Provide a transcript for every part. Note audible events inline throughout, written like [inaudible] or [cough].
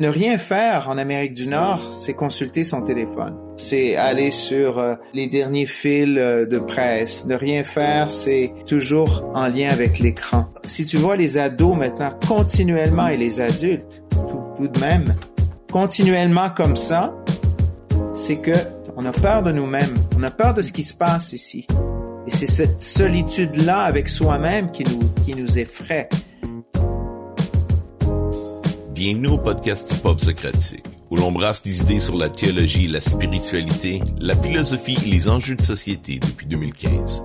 Ne rien faire en Amérique du Nord, c'est consulter son téléphone. C'est aller sur euh, les derniers fils euh, de presse. Ne rien faire, c'est toujours en lien avec l'écran. Si tu vois les ados maintenant continuellement et les adultes, tout, tout de même, continuellement comme ça, c'est que on a peur de nous-mêmes. On a peur de ce qui se passe ici. Et c'est cette solitude-là avec soi-même qui nous, qui nous effraie. Bienvenue au podcast du Pop Socratique, où l'on brasse des idées sur la théologie, la spiritualité, la philosophie et les enjeux de société depuis 2015.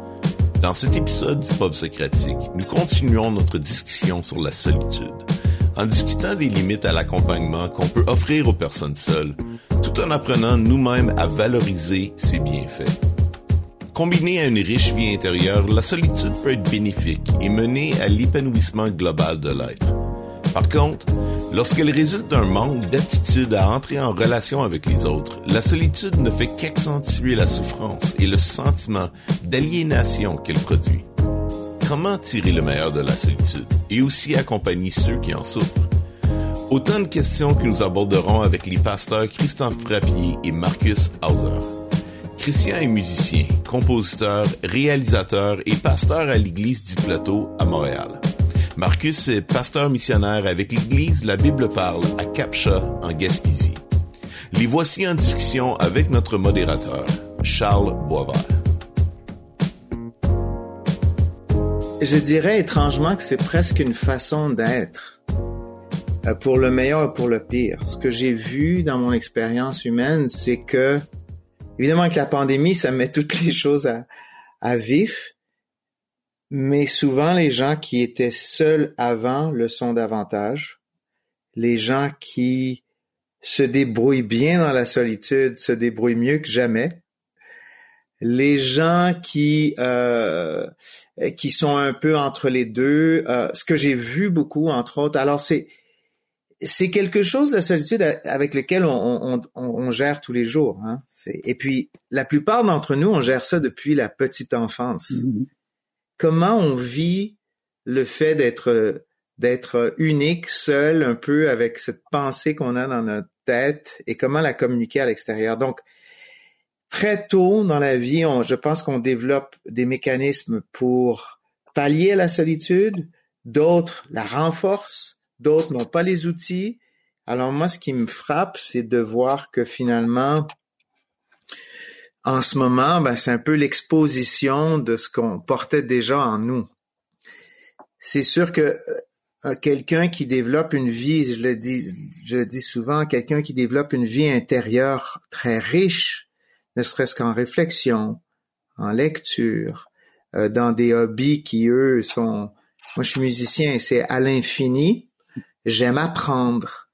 Dans cet épisode du Pop Socratique, nous continuons notre discussion sur la solitude, en discutant des limites à l'accompagnement qu'on peut offrir aux personnes seules, tout en apprenant nous-mêmes à valoriser ses bienfaits. Combinée à une riche vie intérieure, la solitude peut être bénéfique et mener à l'épanouissement global de l'être. Par contre, lorsqu'elle résulte d'un manque d'aptitude à entrer en relation avec les autres, la solitude ne fait qu'accentuer la souffrance et le sentiment d'aliénation qu'elle produit. Comment tirer le meilleur de la solitude et aussi accompagner ceux qui en souffrent? Autant de questions que nous aborderons avec les pasteurs Christophe Frappier et Marcus Hauser. Christian est musicien, compositeur, réalisateur et pasteur à l'Église du Plateau à Montréal. Marcus est pasteur missionnaire avec l'Église La Bible parle à Capcha en Gaspésie. Les voici en discussion avec notre modérateur, Charles Boisvert. Je dirais étrangement que c'est presque une façon d'être, euh, pour le meilleur et pour le pire. Ce que j'ai vu dans mon expérience humaine, c'est que, évidemment, avec la pandémie, ça met toutes les choses à, à vif, mais souvent les gens qui étaient seuls avant le sont davantage. Les gens qui se débrouillent bien dans la solitude se débrouillent mieux que jamais. Les gens qui euh, qui sont un peu entre les deux, euh, ce que j'ai vu beaucoup entre autres. Alors c'est c'est quelque chose la solitude avec lequel on, on, on, gère tous les jours. Hein. Et puis la plupart d'entre nous on gère ça depuis la petite enfance. Mm-hmm comment on vit le fait d'être unique, seul, un peu avec cette pensée qu'on a dans notre tête et comment la communiquer à l'extérieur? Donc, très tôt dans la vie, je pense qu'on développe des mécanismes pour pallier la solitude, d'autres la renforcent, d'autres n'ont pas les outils. Alors moi, ce qui me frappe, c'est de voir que finalement, en ce moment, ben, c'est un peu l'exposition de ce qu'on portait déjà en nous. C'est sûr que euh, quelqu'un qui développe une vie, je le dis, souvent, quelqu'un qui développe une vie intérieure très riche, ne serait-ce qu'en réflexion, en lecture, euh, dans des hobbies qui eux sont, moi je suis musicien et c'est à l'infini. J'aime apprendre.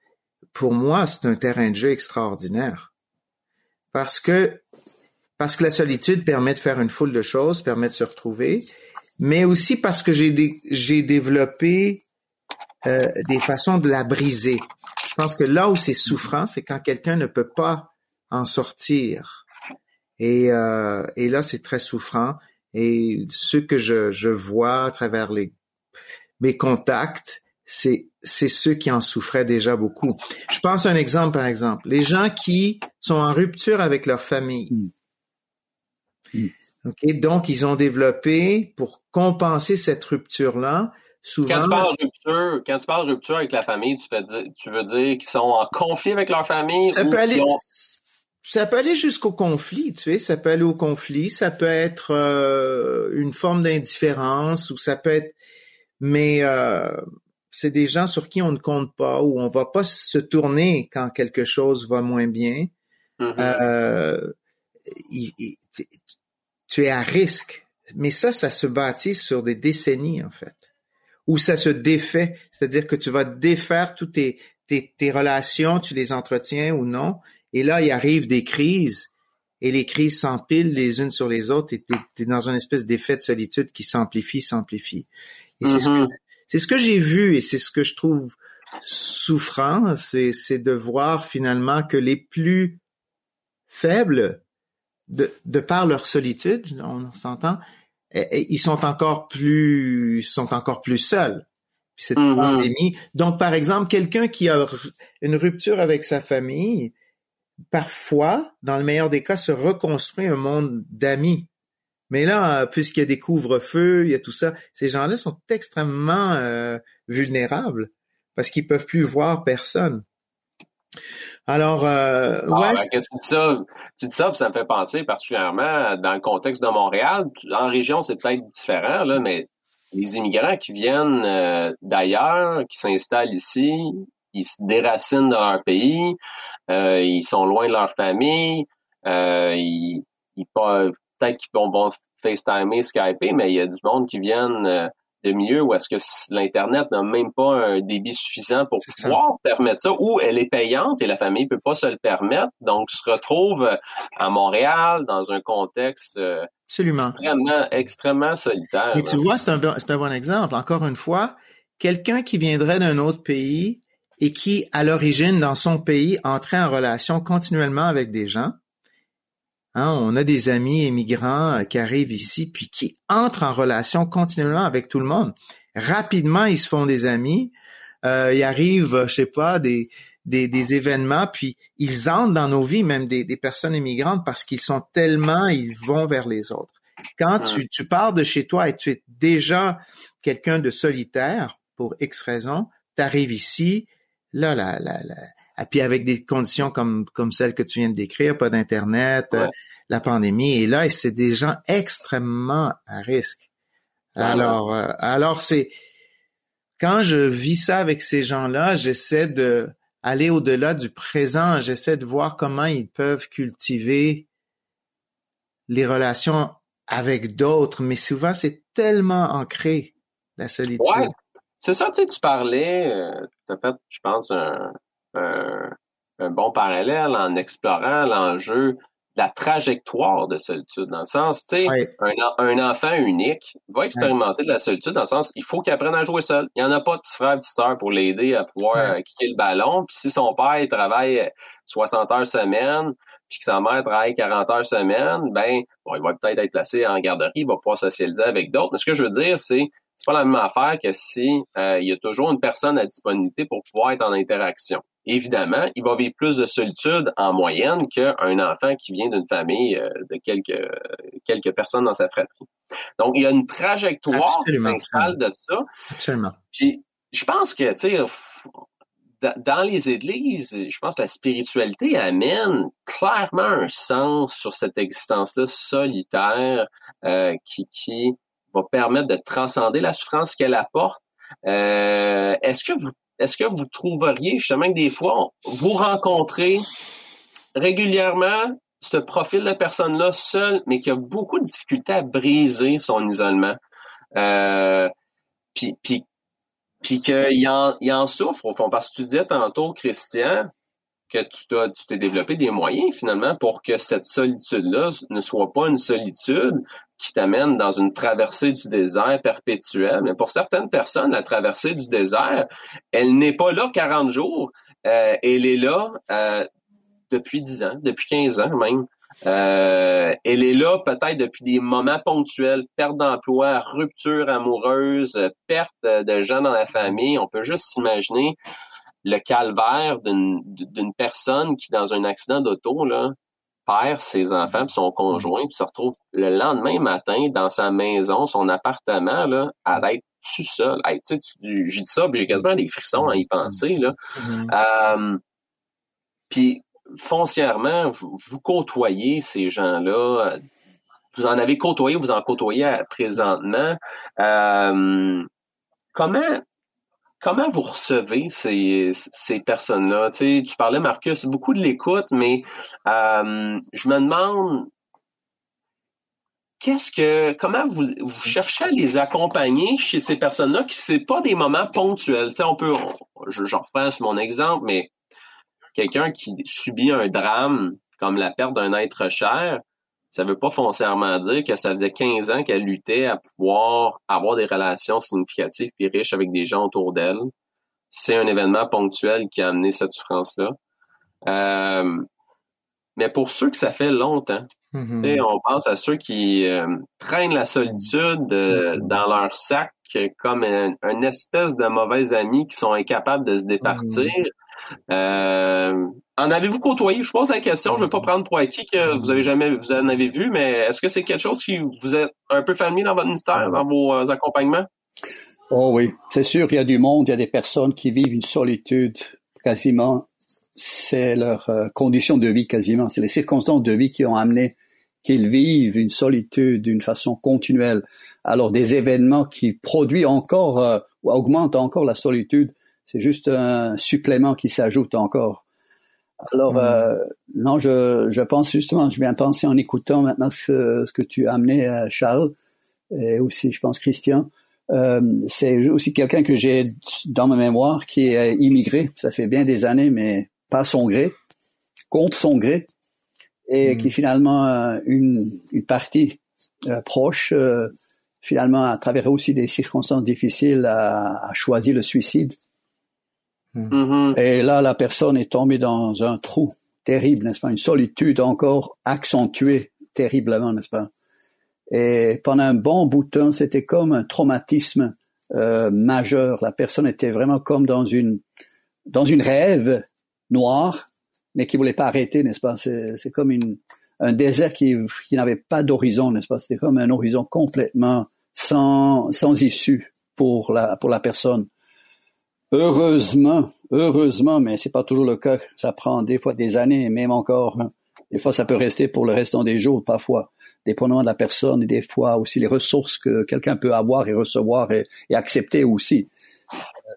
Pour moi, c'est un terrain de jeu extraordinaire parce que parce que la solitude permet de faire une foule de choses, permet de se retrouver, mais aussi parce que j'ai développé euh, des façons de la briser. Je pense que là où c'est souffrant, c'est quand quelqu'un ne peut pas en sortir. Et, euh, et là, c'est très souffrant. Et ce que je, je vois à travers les, mes contacts, c'est c'est ceux qui en souffraient déjà beaucoup. Je pense à un exemple, par exemple. Les gens qui sont en rupture avec leur famille. Hmm. Mm. OK, donc ils ont développé pour compenser cette rupture-là. Souvent, quand tu parles de rupture, quand tu parles rupture avec la famille, tu, veux dire, tu veux dire qu'ils sont en conflit avec leur famille ça peut aller, ça peut aller jusqu'au conflit, tu sais, ça peut aller au conflit, ça peut être euh, une forme d'indifférence ou ça peut être, mais euh, c'est des gens sur qui on ne compte pas ou on va pas se tourner quand quelque chose va moins bien. Mm-hmm. euh, tu es à risque. Mais ça, ça se bâtit sur des décennies, en fait. Où ça se défait, c'est-à-dire que tu vas défaire toutes tes, tes, tes relations, tu les entretiens ou non, et là, il arrive des crises, et les crises s'empilent les unes sur les autres, et tu es, dans une espèce d'effet de solitude qui s'amplifie, s'amplifie. Et c'est ce que, mm-hmm. ce que j'ai vu, et c'est ce que je trouve souffrant, c'est de voir finalement que les plus faibles de, de par leur solitude, on s'entend, ils sont encore plus, sont encore plus seuls. puis cette Mhm. pandémie. Donc, par exemple, quelqu'un qui a une rupture avec sa famille, parfois, dans le meilleur des cas, se reconstruit un monde d'amis. Mais là, euh, puisqu'il y a des couvre-feux, il y a tout ça, ces gens-là sont extrêmement euh, vulnérables parce qu'ils peuvent plus voir personne. Alors, euh, Ah, ouais, ben, que tu dis ça, tu dis ça, puis ça me fait penser particulièrement dans le contexte de Montréal. En région, c'est peut-être différent, là, mais les immigrants qui viennent euh, d'ailleurs, qui s'installent ici, ils se déracinent de leur pays, euh, ils sont loin de leur famille, euh, ils, ils peuvent peut-être qu'ils vont, vont FaceTimer, Skyper, mais il y a du monde qui viennent de milieux où est-ce que l'Internet n'a même pas un débit suffisant pour pouvoir permettre ça, ou elle est payante et la famille peut pas se le permettre, donc se retrouve euh, à Montréal dans un contexte euh, absolument. extrêmement, extrêmement solitaire. Mais tu vois, c'est un, bon- un bon exemple. Encore une fois, quelqu'un qui viendrait d'un autre pays et qui, à l'origine, dans son pays, entrait en relation continuellement avec des gens. Hein, on a des amis immigrants euh, qui arrivent ici, puis qui entrent en relation continuellement avec tout le monde. Rapidement, ils se font des amis. Euh, il arrive, euh, je sais pas, des, des, des événements, puis ils entrent dans nos vies, même des, des personnes immigrantes, parce qu'ils sont tellement, ils vont vers les autres. Quand tu, tu pars de chez toi et tu es déjà quelqu'un de solitaire, pour X raison, tu arrives ici, là, là, là, là, puis avec des conditions comme, comme celles que tu viens de décrire, pas d'Internet, Ouais. euh, la pandémie est là, et c'est des gens extrêmement à risque. Ouais. Alors, euh, alors c'est quand je vis ça avec ces gens-là, j'essaie de aller au-delà du présent, j'essaie de voir comment ils peuvent cultiver les relations avec d'autres, mais souvent c'est tellement ancré la solitude. Ouais. C'est ça, tu sais, tu parlais, euh, tu as fait, je pense, un, un, un bon parallèle en explorant l'enjeu de la trajectoire de solitude, dans le sens, tu sais, un, un enfant unique va expérimenter de la solitude dans le sens, il faut qu'il apprenne à jouer seul. Il n'y en a pas de petit frère, petite sœur pour l'aider à pouvoir Ouais. euh, kicker le ballon. Puis si son père il travaille 60 heures semaine, puis que sa mère travaille 40 heures semaine, ben, bon, il va peut-être être placé en garderie, il va pouvoir socialiser avec d'autres. Mais ce que je veux dire, c'est c'est pas la même affaire que si euh, il y a toujours une personne à disponibilité pour pouvoir être en interaction. Évidemment, il va vivre plus de solitude en moyenne qu'un enfant qui vient d'une famille euh, de quelques quelques personnes dans sa fratrie. Donc, il y a une trajectoire Absolument. qui s'installe de ça. Absolument. Puis, je pense que, tu sais, dans les églises, je pense que la spiritualité amène clairement un sens sur cette existence-là solitaire euh, qui, qui va permettre de transcender la souffrance qu'elle apporte. Euh, est-ce que vous est-ce que vous trouveriez justement que des fois vous rencontrez régulièrement ce profil de personne-là seul, mais qui a beaucoup de difficultés à briser son isolement, euh, puis puis puis qu'il en, en souffre au fond. Parce que tu disais tantôt Christian que tu t'es développé des moyens finalement pour que cette solitude-là ne soit pas une solitude qui t'amène dans une traversée du désert perpétuelle. Mais pour certaines personnes, la traversée du désert, elle n'est pas là 40 jours, euh, elle est là euh, depuis 10 ans, depuis 15 ans même. Euh, elle est là peut-être depuis des moments ponctuels, perte d'emploi, rupture amoureuse, euh, perte de gens dans la famille. On peut juste s'imaginer le calvaire d'une d'une personne qui, dans un accident d'auto, là, perd ses enfants puis son conjoint puis se retrouve le lendemain matin dans sa maison, son appartement, là, à être tout seul. Hey, tu sais, tu- j'ai dit ça, j'ai quasiment des frissons à y penser. Là. Mhm. Euh, puis foncièrement, vous, vous côtoyez ces gens-là. Vous en avez côtoyé, vous en côtoyez à- présentement. Euh, comment comment vous recevez ces, ces personnes-là? Tu, sais, tu parlais, Marcus, beaucoup de l'écoute, mais euh, je me demande qu'est-ce que comment vous, vous cherchez à les accompagner chez ces personnes-là qui c'est pas des moments ponctuels? Tu sais, on peut je, je reprends mon exemple, mais quelqu'un qui subit un drame comme la perte d'un être cher, ça veut pas foncièrement dire que ça faisait 15 ans qu'elle luttait à pouvoir avoir des relations significatives et riches avec des gens autour d'elle. C'est un événement ponctuel qui a amené cette souffrance-là. Euh, mais pour ceux que ça fait longtemps, Mm-hmm. On pense à ceux qui euh, traînent la solitude euh, mm-hmm. dans leur sac comme un, espèce de mauvais ami qui sont incapables de se départir. Euh, en avez-vous côtoyé? Je pose la question, je ne veux pas prendre pour acquis que vous avez jamais vous en avez vu, mais est-ce que c'est quelque chose qui vous êtes un peu familier dans votre ministère, dans vos accompagnements? Oh oui, c'est sûr, il y a du monde, il y a des personnes qui vivent une solitude quasiment, c'est leur condition de vie quasiment, c'est les circonstances de vie qui ont amené qu'ils vivent une solitude d'une façon continuelle. Alors des événements qui produisent encore euh, ou augmentent encore la solitude, c'est juste un supplément qui s'ajoute encore. Alors hmm. euh, non, je, je pense justement, je viens penser en écoutant maintenant ce, ce que tu as amené, Charles, et aussi je pense Christian. Euh, c'est aussi quelqu'un que j'ai dans ma mémoire qui est immigré. Ça fait bien des années, mais pas son gré, contre son gré et hmm. qui finalement euh, une, une partie proche finalement à travers aussi des circonstances difficiles a, a choisi le suicide. Hmm. Mm-hmm. Et là, la personne est tombée dans un trou terrible, n'est-ce pas, une solitude encore accentuée terriblement, n'est-ce pas? Et pendant un bon bout de temps, c'était comme un traumatisme euh, majeur. La personne était vraiment comme dans une dans une rêve noire mais qui voulait pas arrêter, n'est-ce pas? C'est comme une, un désert qui, qui n'avait pas d'horizon, n'est-ce pas? C'était comme un horizon complètement sans, sans issue pour la, pour la personne. Heureusement, heureusement, mais c'est pas toujours le cas. Ça prend des fois des années, même encore. Hein. Des fois, ça peut rester pour le restant des jours, parfois, dépendamment de la personne, et des fois aussi les ressources que quelqu'un peut avoir et recevoir et, et accepter aussi.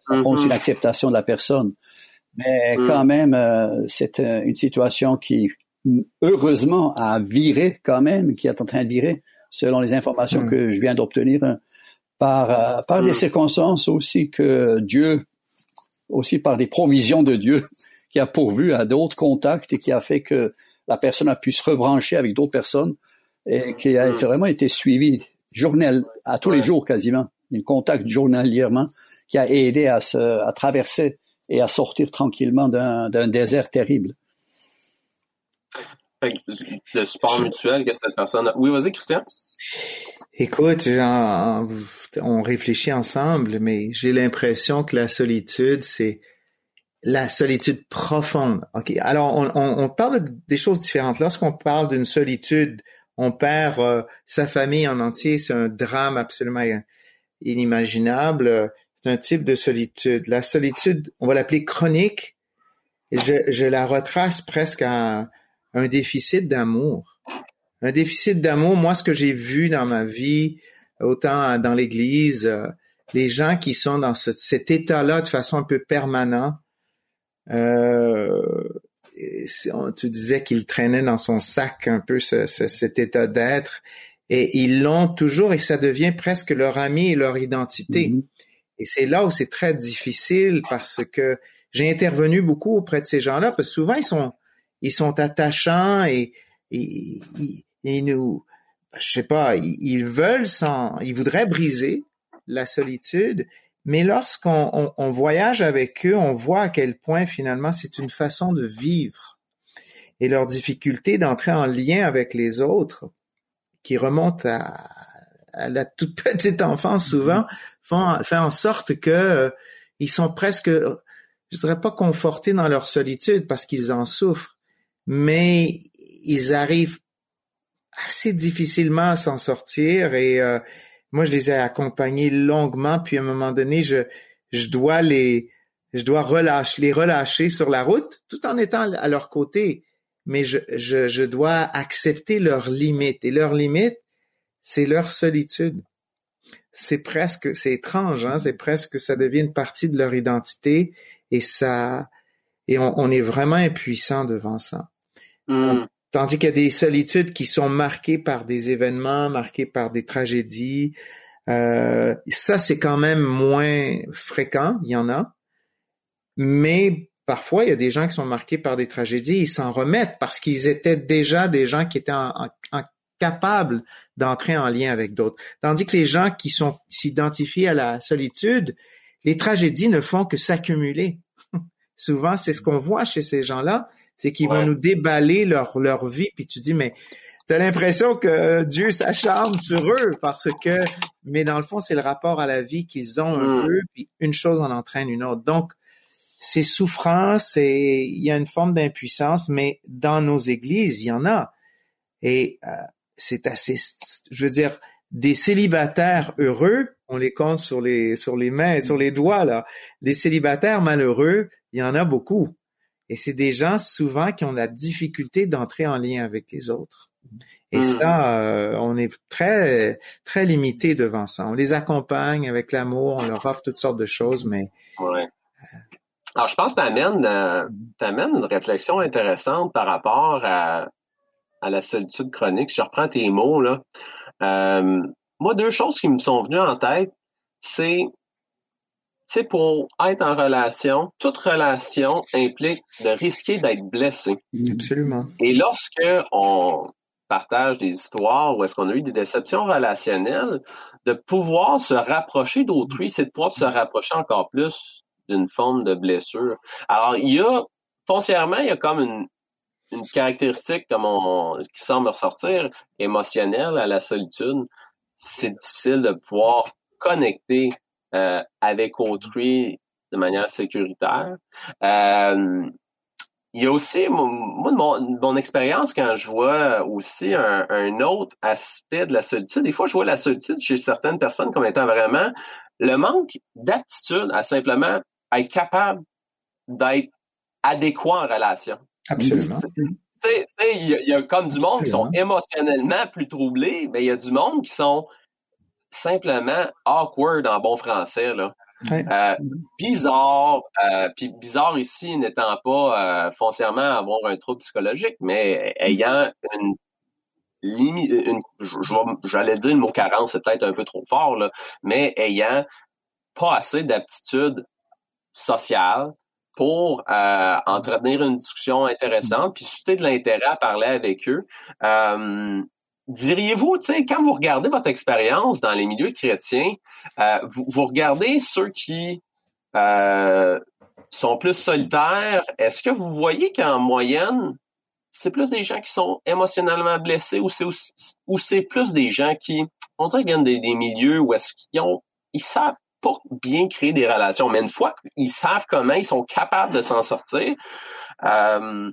Ça prend aussi l'acceptation de la personne. Mais mm. quand même, euh, c'est euh, une situation qui, heureusement, a viré quand même, qui est en train de virer, selon les informations mm. que je viens d'obtenir, hein, par, euh, par des mm. circonstances aussi que Dieu, aussi par des provisions de Dieu, [laughs] qui a pourvu à d'autres contacts et qui a fait que la personne a pu se rebrancher avec d'autres personnes et qui a vraiment été suivi journal, à tous les jours quasiment, un contact journalièrement qui a aidé à se, à traverser et à sortir tranquillement d'un désert terrible. Le support mutuel que cette personne a. Oui, vas-y, Christian. Écoute, on réfléchit ensemble, mais j'ai l'impression que la solitude, c'est la solitude profonde. Ok, alors on, on, parle des choses différentes. Lorsqu'on parle d'une solitude, on perd euh, sa famille en entier, c'est un drame absolument inimaginable c'est un type de solitude. La solitude, on va l'appeler chronique. Je, je, la retrace presque à un déficit d'amour. Un déficit d'amour, moi, ce que j'ai vu dans ma vie, autant dans l'Église, euh, les gens qui sont dans cet état-là de façon un peu permanente, euh, tu disais qu'il traînait dans son sac un peu ce, cet état d'être, et ils l'ont toujours, et ça devient presque leur ami et leur identité. Mm-hmm. Et c'est là où c'est très difficile parce que j'ai intervenu beaucoup auprès de ces gens-là parce que souvent ils sont ils sont attachants et ils nous je sais pas ils, veulent sans ils voudraient briser la solitude mais lorsqu'on on, voyage avec eux on voit à quel point finalement c'est une façon de vivre. Et leur difficulté d'entrer en lien avec les autres qui remonte à, à la toute [laughs] petite enfance souvent font, fait en sorte que euh, ils sont presque, je dirais pas confortés dans leur solitude parce qu'ils en souffrent, mais ils arrivent assez difficilement à s'en sortir et euh, moi je les ai accompagnés longuement. Puis à un moment donné je je dois les je dois relâcher les relâcher sur la route tout en étant à leur côté. Mais je je, je dois accepter leurs limites. Et leurs limites c'est leur solitude. C'est presque, c'est étrange, hein, c'est presque, ça devient une partie de leur identité et ça, et on, est vraiment impuissant devant ça. Hmm. Tandis qu'il y a des solitudes qui sont marquées par des événements, marquées par des tragédies. Euh, ça, c'est quand même moins fréquent, il y en a. Mais parfois, il y a des gens qui sont marqués par des tragédies, ils s'en remettent parce qu'ils étaient déjà des gens qui étaient en, en capables d'entrer en lien avec d'autres. Tandis que les gens qui sont s'identifient à la solitude, les tragédies ne font que s'accumuler. [laughs] Souvent, c'est ce qu'on voit chez ces gens-là, c'est qu'ils vont nous déballer leur leur vie, puis tu dis mais t'as l'impression que Dieu s'acharne sur eux parce que, mais dans le fond, c'est le rapport à la vie qu'ils ont un mm. peu, puis une chose en entraîne une autre. Donc, c'est souffrant, c'est, il y a une forme d'impuissance, mais dans nos églises, il y en a. Et euh, c'est assez, je veux dire, des célibataires heureux, on les compte sur les sur les mains, sur les doigts là. Des célibataires malheureux, il y en a beaucoup. Et c'est des gens souvent qui ont la difficulté d'entrer en lien avec les autres. Et hmm. ça, euh, on est très très limité devant ça. On les accompagne avec l'amour, on leur offre toutes sortes de choses, mais ouais. Alors, je pense que t'amènes euh, t'amènes une réflexion intéressante par rapport à, à la solitude chronique. Si je reprends tes mots là, euh, moi, deux choses qui me sont venues en tête, c'est c'est pour être en relation, toute relation implique de risquer d'être blessé. Absolument. Et lorsque on partage des histoires ou est-ce qu'on a eu des déceptions relationnelles, de pouvoir se rapprocher d'autrui, c'est de pouvoir se rapprocher encore plus d'une forme de blessure. Alors, il y a, foncièrement, il y a comme une, une caractéristique comme on, qui semble ressortir émotionnelle à la solitude. C'est difficile de pouvoir connecter euh, avec autrui de manière sécuritaire. Euh, il y a aussi, moi, mon, mon expérience, quand je vois aussi un, un, autre aspect de la solitude, des fois, je vois la solitude chez certaines personnes comme étant vraiment le manque d'aptitude à simplement être capable d'être adéquat en relation. Absolument. Il y, y, a comme du monde qui sont émotionnellement plus troublés, mais il y a du monde qui sont simplement awkward en bon français. Là. Euh, bizarre, euh, puis bizarre ici n'étant pas euh, foncièrement avoir un trouble psychologique, mais ayant une limite, une, j'allais dire une mot carence, c'est peut-être un peu trop fort, là, mais ayant pas assez d'aptitude sociale, pour entretenir une discussion intéressante, puis susciter de l'intérêt à parler avec eux. Euh, diriez-vous, tu sais, quand vous regardez votre expérience dans les milieux chrétiens, euh, vous, vous, regardez ceux qui sont plus solitaires, est-ce que vous voyez qu'en moyenne, c'est plus des gens qui sont émotionnellement blessés ou c'est ou c'est plus des gens qui, on dirait, viennent des, des milieux où est-ce qu'ils ont, ils savent pas bien créer des relations. Mais une fois qu'ils savent comment, ils sont capables de s'en sortir. Euh,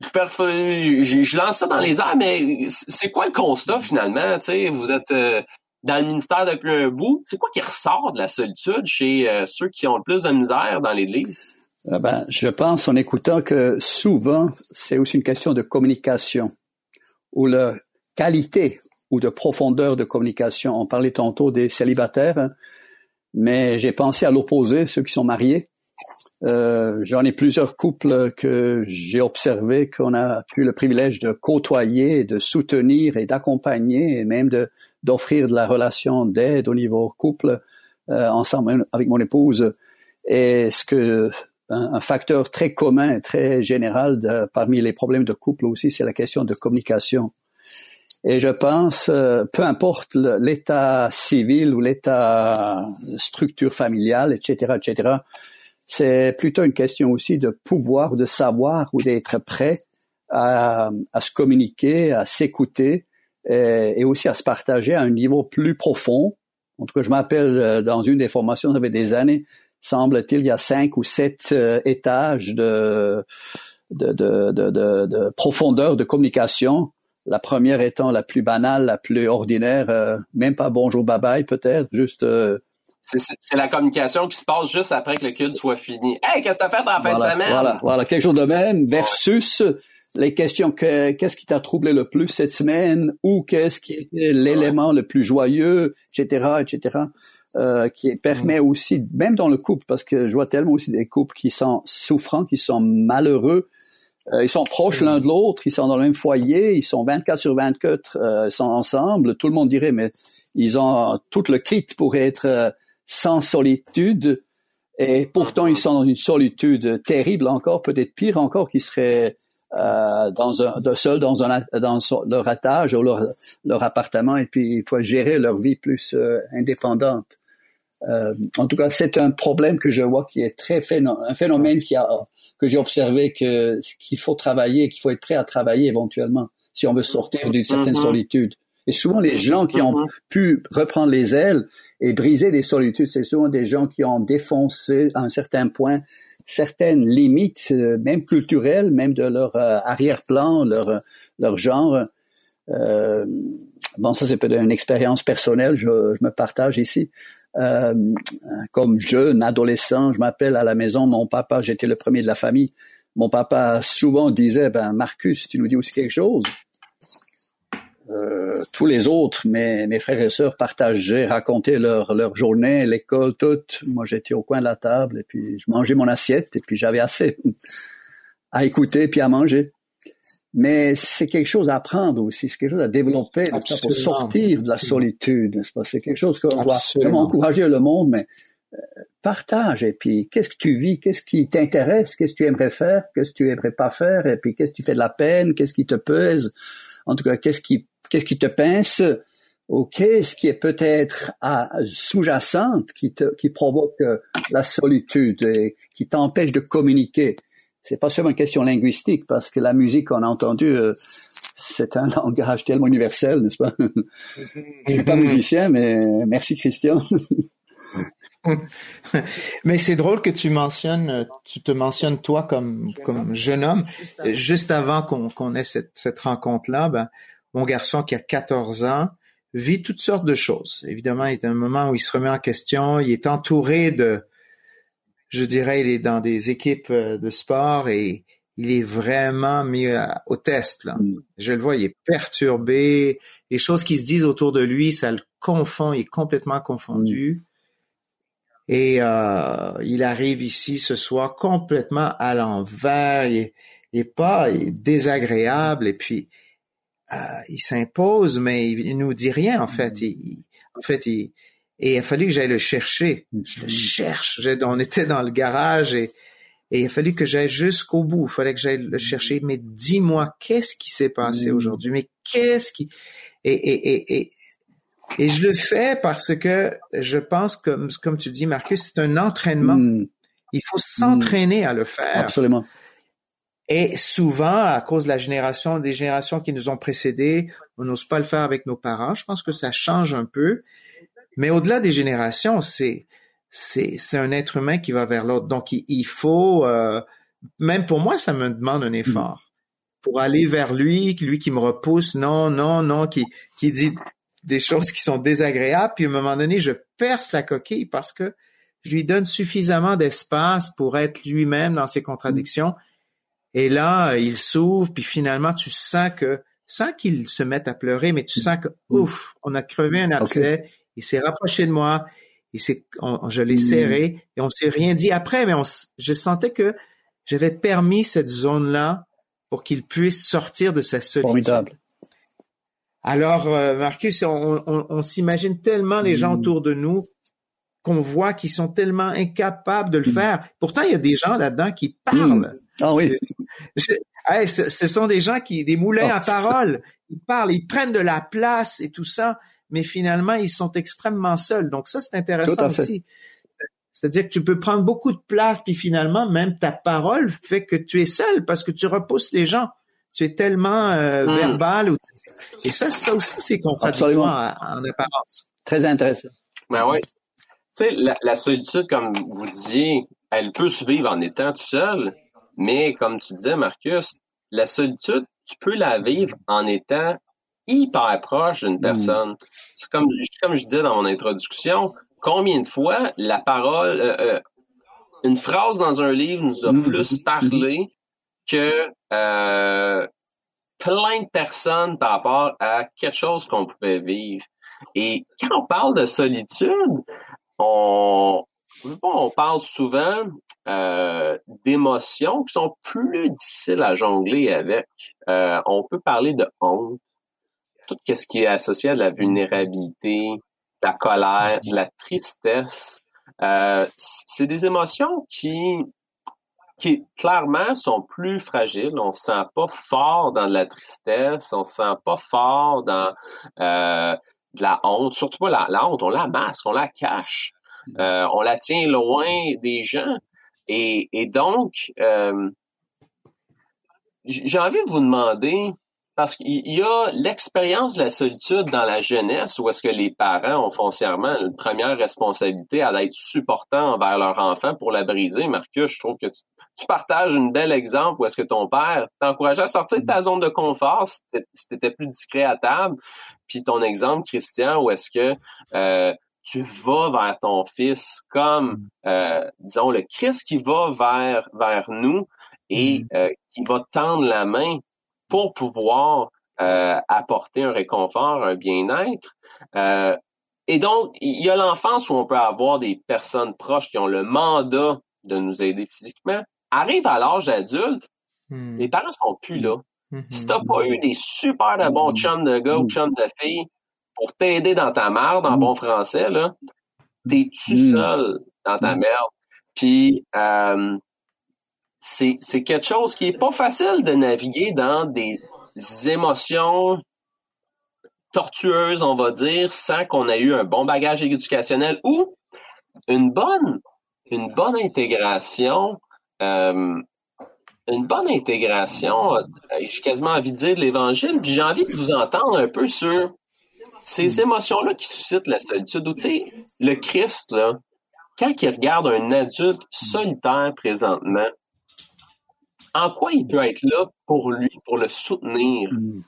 je, lance ça dans les airs, mais c'est quoi le constat finalement? vous êtes euh, dans le ministère depuis un bout. C'est quoi qui ressort de la solitude chez euh, ceux qui ont le plus de misère dans l'Église? Ah ben, je pense en écoutant que souvent, c'est aussi une question de communication ou la qualité ou de profondeur de communication. On parlait tantôt des célibataires. Hein mais j'ai pensé à l'opposé, ceux qui sont mariés. Euh, J'en ai plusieurs couples que j'ai observés qu'on a pu le privilège de côtoyer, de soutenir et d'accompagner, et même d'offrir de la relation d'aide au niveau couple euh, ensemble avec mon épouse. Et ce que un, facteur très commun, très général parmi les problèmes de couple aussi, c'est la question de communication. Et je pense, euh, peu importe l'état civil ou l'état structure familiale, etc., etc., c'est plutôt une question aussi de pouvoir, de savoir ou d'être prêt à, à, se communiquer, à s'écouter et, et, aussi à se partager à un niveau plus profond. En tout cas, je m'appelle euh, dans une des formations, ça fait des années, semble-t-il, il y a cinq ou sept euh, étages de de, de, de, de, profondeur de communication la première étant la plus banale, la plus ordinaire, euh, même pas bonjour, bye bye peut-être, juste. Euh, c'est la communication qui se passe juste après que le culte soit fini. Hey, qu'est-ce que t'as fait dans la fin de semaine? Voilà, voilà, quelque chose de même versus les questions que qu'est-ce qui t'a troublé le plus cette semaine ou qu'est-ce qui était l'élément le plus joyeux, etc., etc. Euh, qui permet mm. aussi, même dans le couple, parce que je vois tellement aussi des couples qui sont souffrants, qui sont malheureux, euh, ils sont proches l'un de l'autre, ils sont dans le même foyer, ils sont 24 sur 24, euh, ils sont ensemble. Tout le monde dirait, mais ils ont tout le kit pour être euh, sans solitude. Et pourtant, ils sont dans une solitude terrible encore, peut-être pire encore, qui serait euh, dans un, de seul dans, un, dans leur étage ou leur, leur appartement, et puis il faut gérer leur vie plus euh, indépendante. Euh, en tout cas, c'est un problème que je vois qui est très un phénomène qui a que j'ai observé que qu'il faut travailler, qu'il faut être prêt à travailler éventuellement. si on veut sortir d'une certaine Mhm. solitude. Et souvent, les gens qui ont Mhm. pu reprendre les ailes et briser des solitudes, c'est souvent des gens qui ont défoncé à un certain point certaines limites, euh, même culturelles, même de leur euh, arrière-plan, leur, leur genre. Euh, bon, ça c'est peut-être une expérience personnelle, je, je me partage ici. Euh, comme jeune, adolescent, je m'appelle à la maison, mon papa, j'étais le premier de la famille. Mon papa souvent disait, ben Marcus, tu nous dis aussi quelque chose. Euh, tous les autres, mes, mes frères et sœurs partageaient, racontaient leur, leur journée, l'école, tout. Moi, j'étais au coin de la table et puis je mangeais mon assiette et puis j'avais assez à écouter puis à manger. Mais c'est quelque chose à apprendre aussi, c'est quelque chose à développer pour sortir de la solitude, n'est-ce pas? C'est quelque chose qu'on doit vraiment encourager le monde, mais euh, partage et puis qu'est-ce que tu vis, qu'est-ce qui t'intéresse, qu'est-ce que tu aimerais faire, qu'est-ce que tu aimerais pas faire? Et puis qu'est-ce qui fait de la peine, qu'est-ce qui te pèse, en tout cas qu'est-ce qui qu'est-ce qui te pince ou qu'est-ce qui est peut-être à- sous-jacente qui te qui provoque euh, la solitude et qui t'empêche de communiquer? C'est pas seulement une question linguistique parce que la musique qu'on a entendue euh, c'est un [laughs] langage tellement universel, n'est-ce pas? Je suis pas musicien, mais merci Christian. [laughs] [laughs] Mais c'est drôle que tu mentionnes, euh, tu te mentionnes toi comme comme jeune homme. Euh, Juste avant qu'on qu'on ait cette, cette rencontre-là, ben, mon garçon qui a 14 ans vit toutes sortes de choses. Évidemment, il est à un moment où il se remet en question. Il est entouré de, je dirais, il est dans des équipes euh, de sport et il est vraiment mis à- au test. Là. Mm. Je le vois, il est perturbé. Les choses qui se disent autour de lui, ça le confond. Il est complètement confondu. Et euh, il arrive ici ce soir complètement à l'envers. Il, il est pas il est désagréable et puis euh, il s'impose, mais il, il nous dit rien en fait. Il- en fait, il, et il a fallu que j'aille le chercher. Je le cherche. J'ai- On était dans le garage et, et il a fallu que j'aille jusqu'au bout. Il fallait que j'aille le chercher. Mais dis-moi, qu'est-ce qui s'est passé Mm. aujourd'hui? Mais qu'est-ce qui... Et, et, et, et, et je le fais parce que je pense, comme, comme tu dis, Marcus, c'est un entraînement. Mm, Il faut s'entraîner à le faire. absolument. Et souvent, à cause de la génération, des générations qui nous ont précédés, on n'ose pas le faire avec nos parents. Je pense que ça change un peu. Mais au-delà des générations, c'est c'est c'est un être humain qui va vers l'autre. Donc il, il faut euh, même pour moi, ça me demande un effort pour aller vers lui, lui qui me repousse, non, non, non, qui qui dit des choses qui sont désagréables. Puis à un moment donné, je perce la coquille parce que je lui donne suffisamment d'espace pour être lui-même dans ses contradictions. Et là, il s'ouvre, puis finalement, tu sens que, sans qu'il se mette à pleurer, mais tu sens que, ouf, on a crevé un abcès, il s'est rapproché de moi, il on- je l'ai Mm. serré, et on s'est rien dit après, mais on, je sentais que j'avais permis cette zone-là pour qu'il puisse sortir de sa solitude. Formidable. Alors, euh, Marcus, on, on- on s'imagine tellement les gens Mm. autour de nous qu'on voit qu'ils sont tellement incapables de le Mm. faire. Pourtant, il y a des gens là-dedans qui parlent. Ah oui. Je- hey, ce, ce sont des gens qui, des moulins Oh, à parole. Ils parlent, ils prennent de la place et tout ça, mais finalement, ils sont extrêmement seuls. Donc ça, c'est intéressant aussi. C'est-à-dire que tu peux prendre beaucoup de place, puis finalement, même ta parole fait que tu es seul parce que tu repousses les gens. Tu es tellement euh, Mm. verbal. ou- Et ça, ça aussi, c'est contradictoire en, en apparence. Très intéressant. Ben oui. Tu sais, la, la solitude, comme vous disiez, elle peut se vivre en étant tout seul, mais comme tu disais, Marcus, la solitude, tu peux la vivre en étant hyper proche d'une personne. C'est comme, comme je disais dans mon introduction, combien de fois la parole, euh, euh, une phrase dans un livre nous a Mhm. plus parlé que euh, plein de personnes par rapport à quelque chose qu'on pouvait vivre. Et quand on parle de solitude, on, on parle souvent euh, d'émotions qui sont plus difficiles à jongler avec. Euh, on peut parler de honte, tout ce qui est associé à de la vulnérabilité, de la colère, de la tristesse. Euh, c'est des émotions qui qui clairement sont plus fragiles. On se sent pas fort dans de la tristesse, on se sent pas fort dans euh, de la honte, surtout pas la, la honte, on la masque, on la cache, euh, on la tient loin des gens. Et, et donc, euh, j'ai envie de vous demander, parce qu'il y a l'expérience de la solitude dans la jeunesse où est-ce que les parents ont foncièrement une première responsabilité à être supportants envers leur enfant pour la briser. Marcus, je trouve que tu, partages un bel exemple où est-ce que ton père t'encourageait à sortir de ta zone de confort si tu étais plus discret à table. Puis ton exemple, Christian, où est-ce que euh, tu vas vers ton fils comme, euh, disons, le Christ qui va vers, vers nous et mm. euh, qui va tendre la main pour pouvoir euh, apporter un réconfort, un bien-être. Euh, et donc, il y a l'enfance où on peut avoir des personnes proches qui ont le mandat de nous aider physiquement. Arrive à l'âge adulte, mm. les parents sont plus là. Mm-hmm. Si t'as pas eu des super de bons chums de gars ou chums de filles pour t'aider dans ta merde, en bon français, là, t'es tu seul dans ta merde? Puis euh, c'est quelque chose qui est pas facile de naviguer dans des émotions tortueuses, on va dire, sans qu'on ait eu un bon bagage éducationnel ou une bonne, une bonne intégration, euh, une bonne intégration, euh, j'ai quasiment envie de dire de l'évangile, puis j'ai envie de vous entendre un peu sur ces émotions-là qui suscitent la solitude. Ou tu sais, le Christ, là, quand il regarde un adulte solitaire présentement, en quoi il peut être là pour lui, pour le soutenir? Hmm.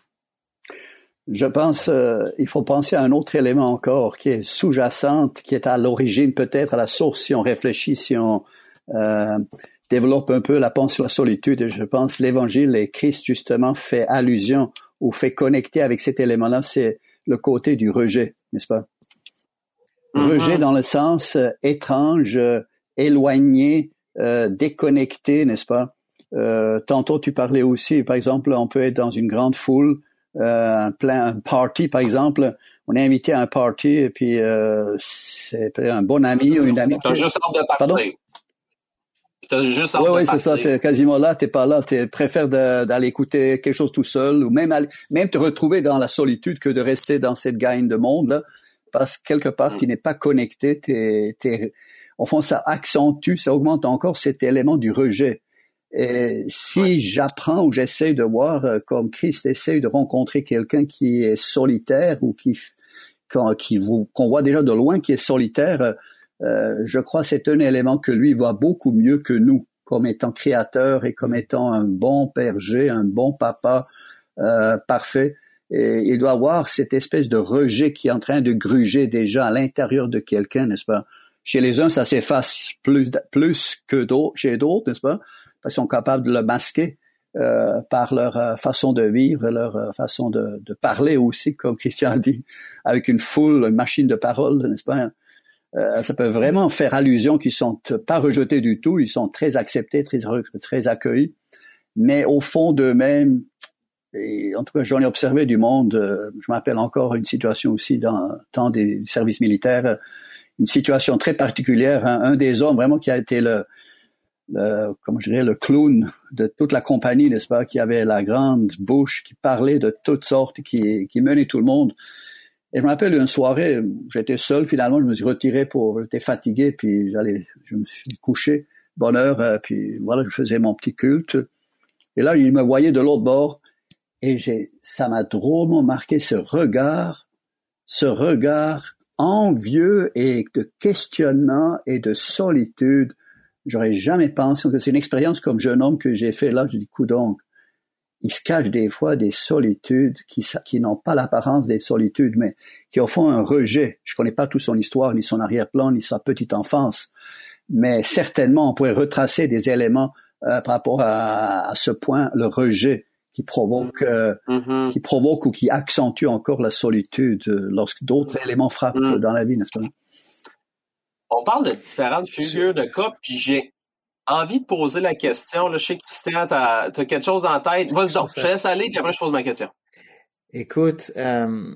Je pense euh, il faut penser à un autre élément encore qui est sous-jacente, qui est à l'origine peut-être à la source si on réfléchit, si on euh, développe un peu la pensée sur la solitude. Je pense l'Évangile et Christ justement fait allusion ou fait connecter avec cet élément-là, c'est le côté du rejet, n'est-ce pas? Mm-hmm. Rejet dans le sens euh, étrange, éloigné, déconnecté, n'est-ce pas? Euh, tantôt, tu parlais aussi, par exemple, on peut être dans une grande foule, euh, plein un party, par exemple. On est invité à un party et puis euh, c'est un bon ami ou une amie. T'as juste hâte de partir. Pardon? T'as juste oui, oui, c'est ça. T'es quasiment là, t'es pas là. Tu préfères d'aller écouter quelque chose tout seul ou même même te retrouver dans la solitude que de rester dans cette gagne de monde là, parce que quelque part mm. tu n'es pas connecté. T'es, t'es, au fond, ça accentue, ça augmente encore cet élément du rejet. Et si j'apprends ou j'essaie de voir euh, comme Christ essaie de rencontrer quelqu'un qui est solitaire ou qui qui qu'on voit déjà de loin qui est solitaire, euh, je crois c'est un élément que lui voit beaucoup mieux que nous comme étant créateur et comme étant un bon berger, un bon papa euh, parfait. Et il doit voir cette espèce de rejet qui est en train de gruger déjà à l'intérieur de quelqu'un, n'est-ce pas? Chez les uns, ça s'efface plus, plus que d'autres, chez d'autres, n'est-ce pas? parce qu'ils sont capables de le masquer euh, par leur euh, façon de vivre, leur euh, façon de, de, parler aussi, comme Christian a dit, avec une foule, une machine de parole, n'est-ce pas? Euh, ça peut vraiment faire allusion qu'ils sont pas rejetés du tout, ils sont très acceptés, très, très accueillis, mais au fond d'eux-mêmes, et en tout cas j'en ai observé du monde, je m'appelle encore une situation aussi dans temps des services militaires, une situation très particulière, un des hommes vraiment qui a été le, le, comment je dirais, le clown de toute la compagnie, n'est-ce pas, qui avait la grande bouche, qui parlait de toutes sortes, qui, qui menait tout le monde. Et je me rappelle une soirée, j'étais seul finalement, je me suis retiré pour, j'étais fatigué, puis j'allais, je me suis couché, bonne heure, euh, puis voilà, je faisais mon petit culte. Et là, il me voyait de l'autre bord, et j'ai, ça m'a drôlement marqué ce regard, ce regard envieux et de questionnement et de solitude J'aurais jamais pensé que c'est une expérience comme jeune homme que j'ai fait là. Je dis, coup donc, il se cache des fois des solitudes qui, qui n'ont pas l'apparence des solitudes, mais qui au fond un rejet. Je connais pas toute son histoire, ni son arrière-plan, ni sa petite enfance, mais certainement on pourrait retracer des éléments euh, par rapport à, à, ce point, le rejet qui provoque, euh, mm-hmm. qui provoque ou qui accentue encore la solitude euh, lorsque d'autres éléments frappent mm. dans la vie, n'est-ce pas? on parle de différentes figures de cas, puis j'ai envie de poser la question. Là, je sais que Christian, tu as, quelque chose en tête. Vas-y donc, je laisse aller, puis après je pose ma question. Écoute, euh,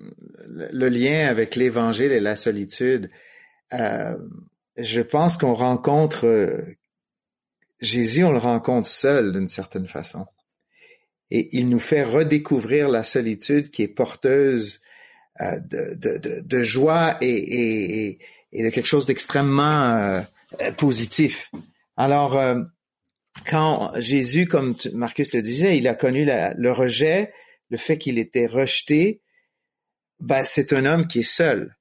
le lien avec l'Évangile et la solitude, euh, je pense qu'on rencontre euh, Jésus, on le rencontre seul d'une certaine façon. Et il nous fait redécouvrir la solitude qui est porteuse de, de, de, joie et, de quelque chose d'extrêmement positif. Alors, euh, quand Jésus, comme Marcus le disait, il a connu le rejet, le fait qu'il était rejeté, ben, c'est un homme qui est seul.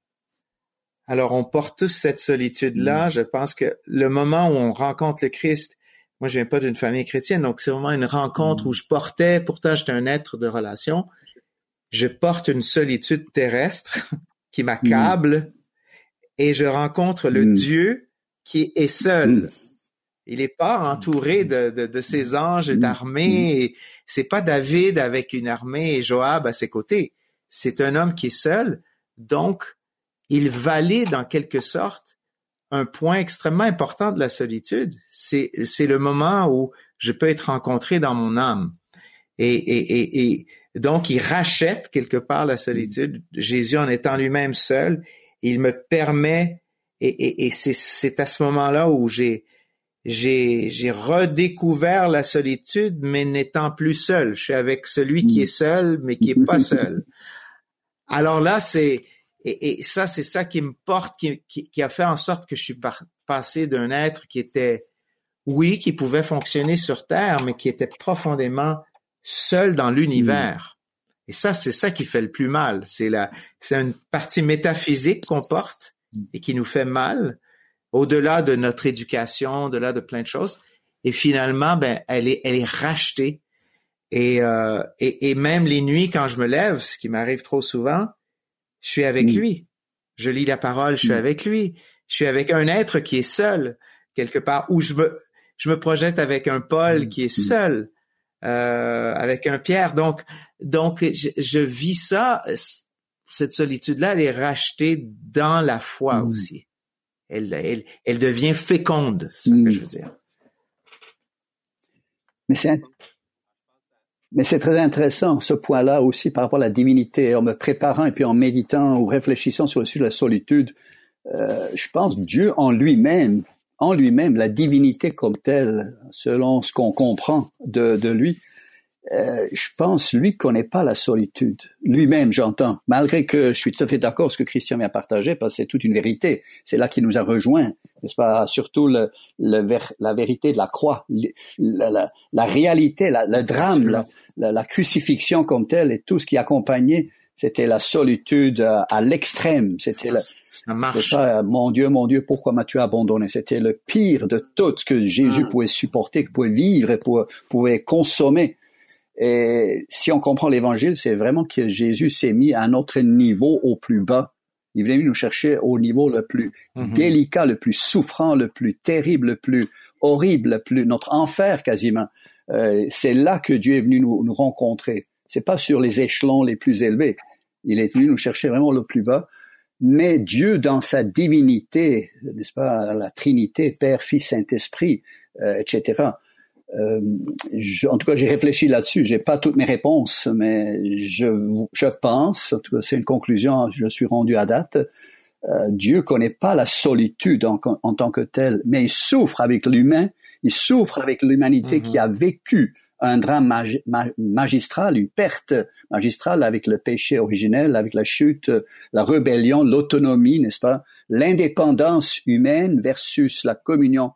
Alors, on porte tous cette solitude-là. Mm. Je pense que le moment où on rencontre le Christ, moi, je viens pas d'une famille chrétienne, donc c'est vraiment une rencontre mm. où je portais, pourtant j'étais un être de relation, je porte une solitude terrestre [laughs] qui m'accable mm. et je rencontre le Dieu qui est seul. Il est pas entouré de, de, de ses anges et d'armées. C'est pas David avec une armée et Joab à ses côtés. C'est un homme qui est seul. Donc, il valide en quelque sorte un point extrêmement important de la solitude. C'est, le moment où je peux être rencontré dans mon âme. Et, et, et, et donc, il rachète quelque part la solitude. Jésus, en étant lui-même seul, il me permet, et, et, et c'est, c'est à ce moment-là où j'ai, j'ai, j'ai redécouvert la solitude, mais n'étant plus seul. Je suis avec celui qui est seul, mais qui est pas seul. Alors là, c'est, et, et ça, c'est ça qui me porte, qui, qui, qui, a fait en sorte que je suis passé d'un être qui était, oui, qui pouvait fonctionner sur Terre, mais qui était profondément seul dans l'univers. Et ça, c'est ça qui fait le plus mal. C'est la, c'est une partie métaphysique qu'on porte et qui nous fait mal, au-delà de notre éducation, au-delà de plein de choses. Et finalement, ben, elle est, elle est rachetée. Et, euh, et, et même les nuits, quand je me lève, ce qui m'arrive trop souvent, je suis avec lui. Je lis la parole, je suis avec lui. Je suis avec un être qui est seul quelque part, où je me, je me projette avec un Paul qui est seul, euh, avec un Pierre. Donc, donc je, je vis ça. Cette solitude-là, elle est rachetée dans la foi aussi. Elle, elle, elle devient féconde, c'est ce que je veux dire. Mais c'est mais c'est très intéressant, ce point-là aussi par rapport à la divinité. En me préparant et puis en méditant ou réfléchissant sur le sujet de la solitude, euh, je pense Dieu en lui-même, en lui-même, la divinité comme telle, selon ce qu'on comprend de, de lui, euh, je pense, lui connaît pas la solitude. Lui-même, j'entends. Malgré que je suis tout à fait d'accord avec ce que Christian vient partager, parce que c'est toute une vérité. C'est là qu'il nous a rejoint, n'est-ce pas? Surtout le, le la vérité de la croix, la, la, la réalité, le drame, la, crucifixion comme telle et tout ce qui accompagnait. C'était la solitude à, l'extrême. C'était ça, ça marche. Pas, mon Dieu, mon Dieu, pourquoi m'as-tu abandonné? C'était le pire de tout ce que Jésus mm. pouvait supporter, pouvait vivre et pouvait consommer. Et si on comprend l'évangile, c'est vraiment que Jésus s'est mis à un autre niveau au plus bas. Il venait nous chercher au niveau le plus mhm. délicat, le plus souffrant, le plus terrible, le plus horrible, le plus notre enfer quasiment. Euh, c'est là que Dieu est venu nous, nous rencontrer. C'est pas sur les échelons les plus élevés. Il est venu nous chercher vraiment le plus bas. Mais Dieu, dans sa divinité, n'est-ce pas, la Trinité, Père, Fils, Saint-Esprit, euh, etc., euh, en tout cas, j'ai réfléchi là-dessus. J'ai pas toutes mes réponses, mais je, je pense, en tout cas, c'est une conclusion, je suis rendu à date. Euh, Dieu connaît pas la solitude en, en, tant que telle, mais il souffre avec l'humain, il souffre avec l'humanité qui a vécu un drame magistral, une perte magistrale avec le péché originel, avec la chute, la rébellion, l'autonomie, n'est-ce pas, l'indépendance humaine versus la communion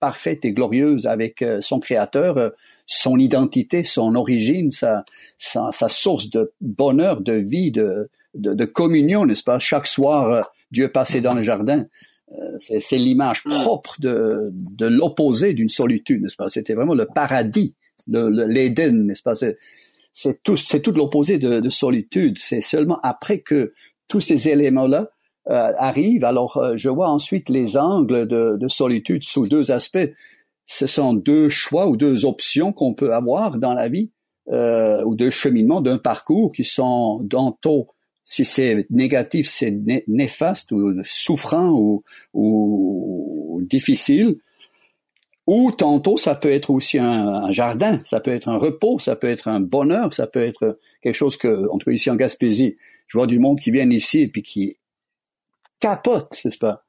parfaite et glorieuse avec euh, son créateur, euh, son identité, son origine, sa, sa, sa, source de bonheur, de vie, de, de, de communion, n'est-ce pas? Chaque soir, euh, Dieu passait dans le jardin. C'est l'image propre de, de l'opposé d'une solitude, n'est-ce pas? C'était vraiment le paradis, l'Éden, n'est-ce pas? C'est tout, l'opposé de, de solitude. C'est seulement après que tous ces éléments-là arrive. Alors, euh, je vois ensuite les angles de, de, solitude sous deux aspects. Ce sont deux choix ou deux options qu'on peut avoir dans la vie, euh, ou deux cheminements d'un parcours qui sont tantôt, si c'est négatif, c'est néfaste ou souffrant ou, ou, difficile, ou tantôt ça peut être aussi un, un, jardin, ça peut être un repos, ça peut être un bonheur, ça peut être quelque chose que, entre ici en Gaspésie, je vois du monde qui vient ici et puis qui capotent, n'est-ce pas?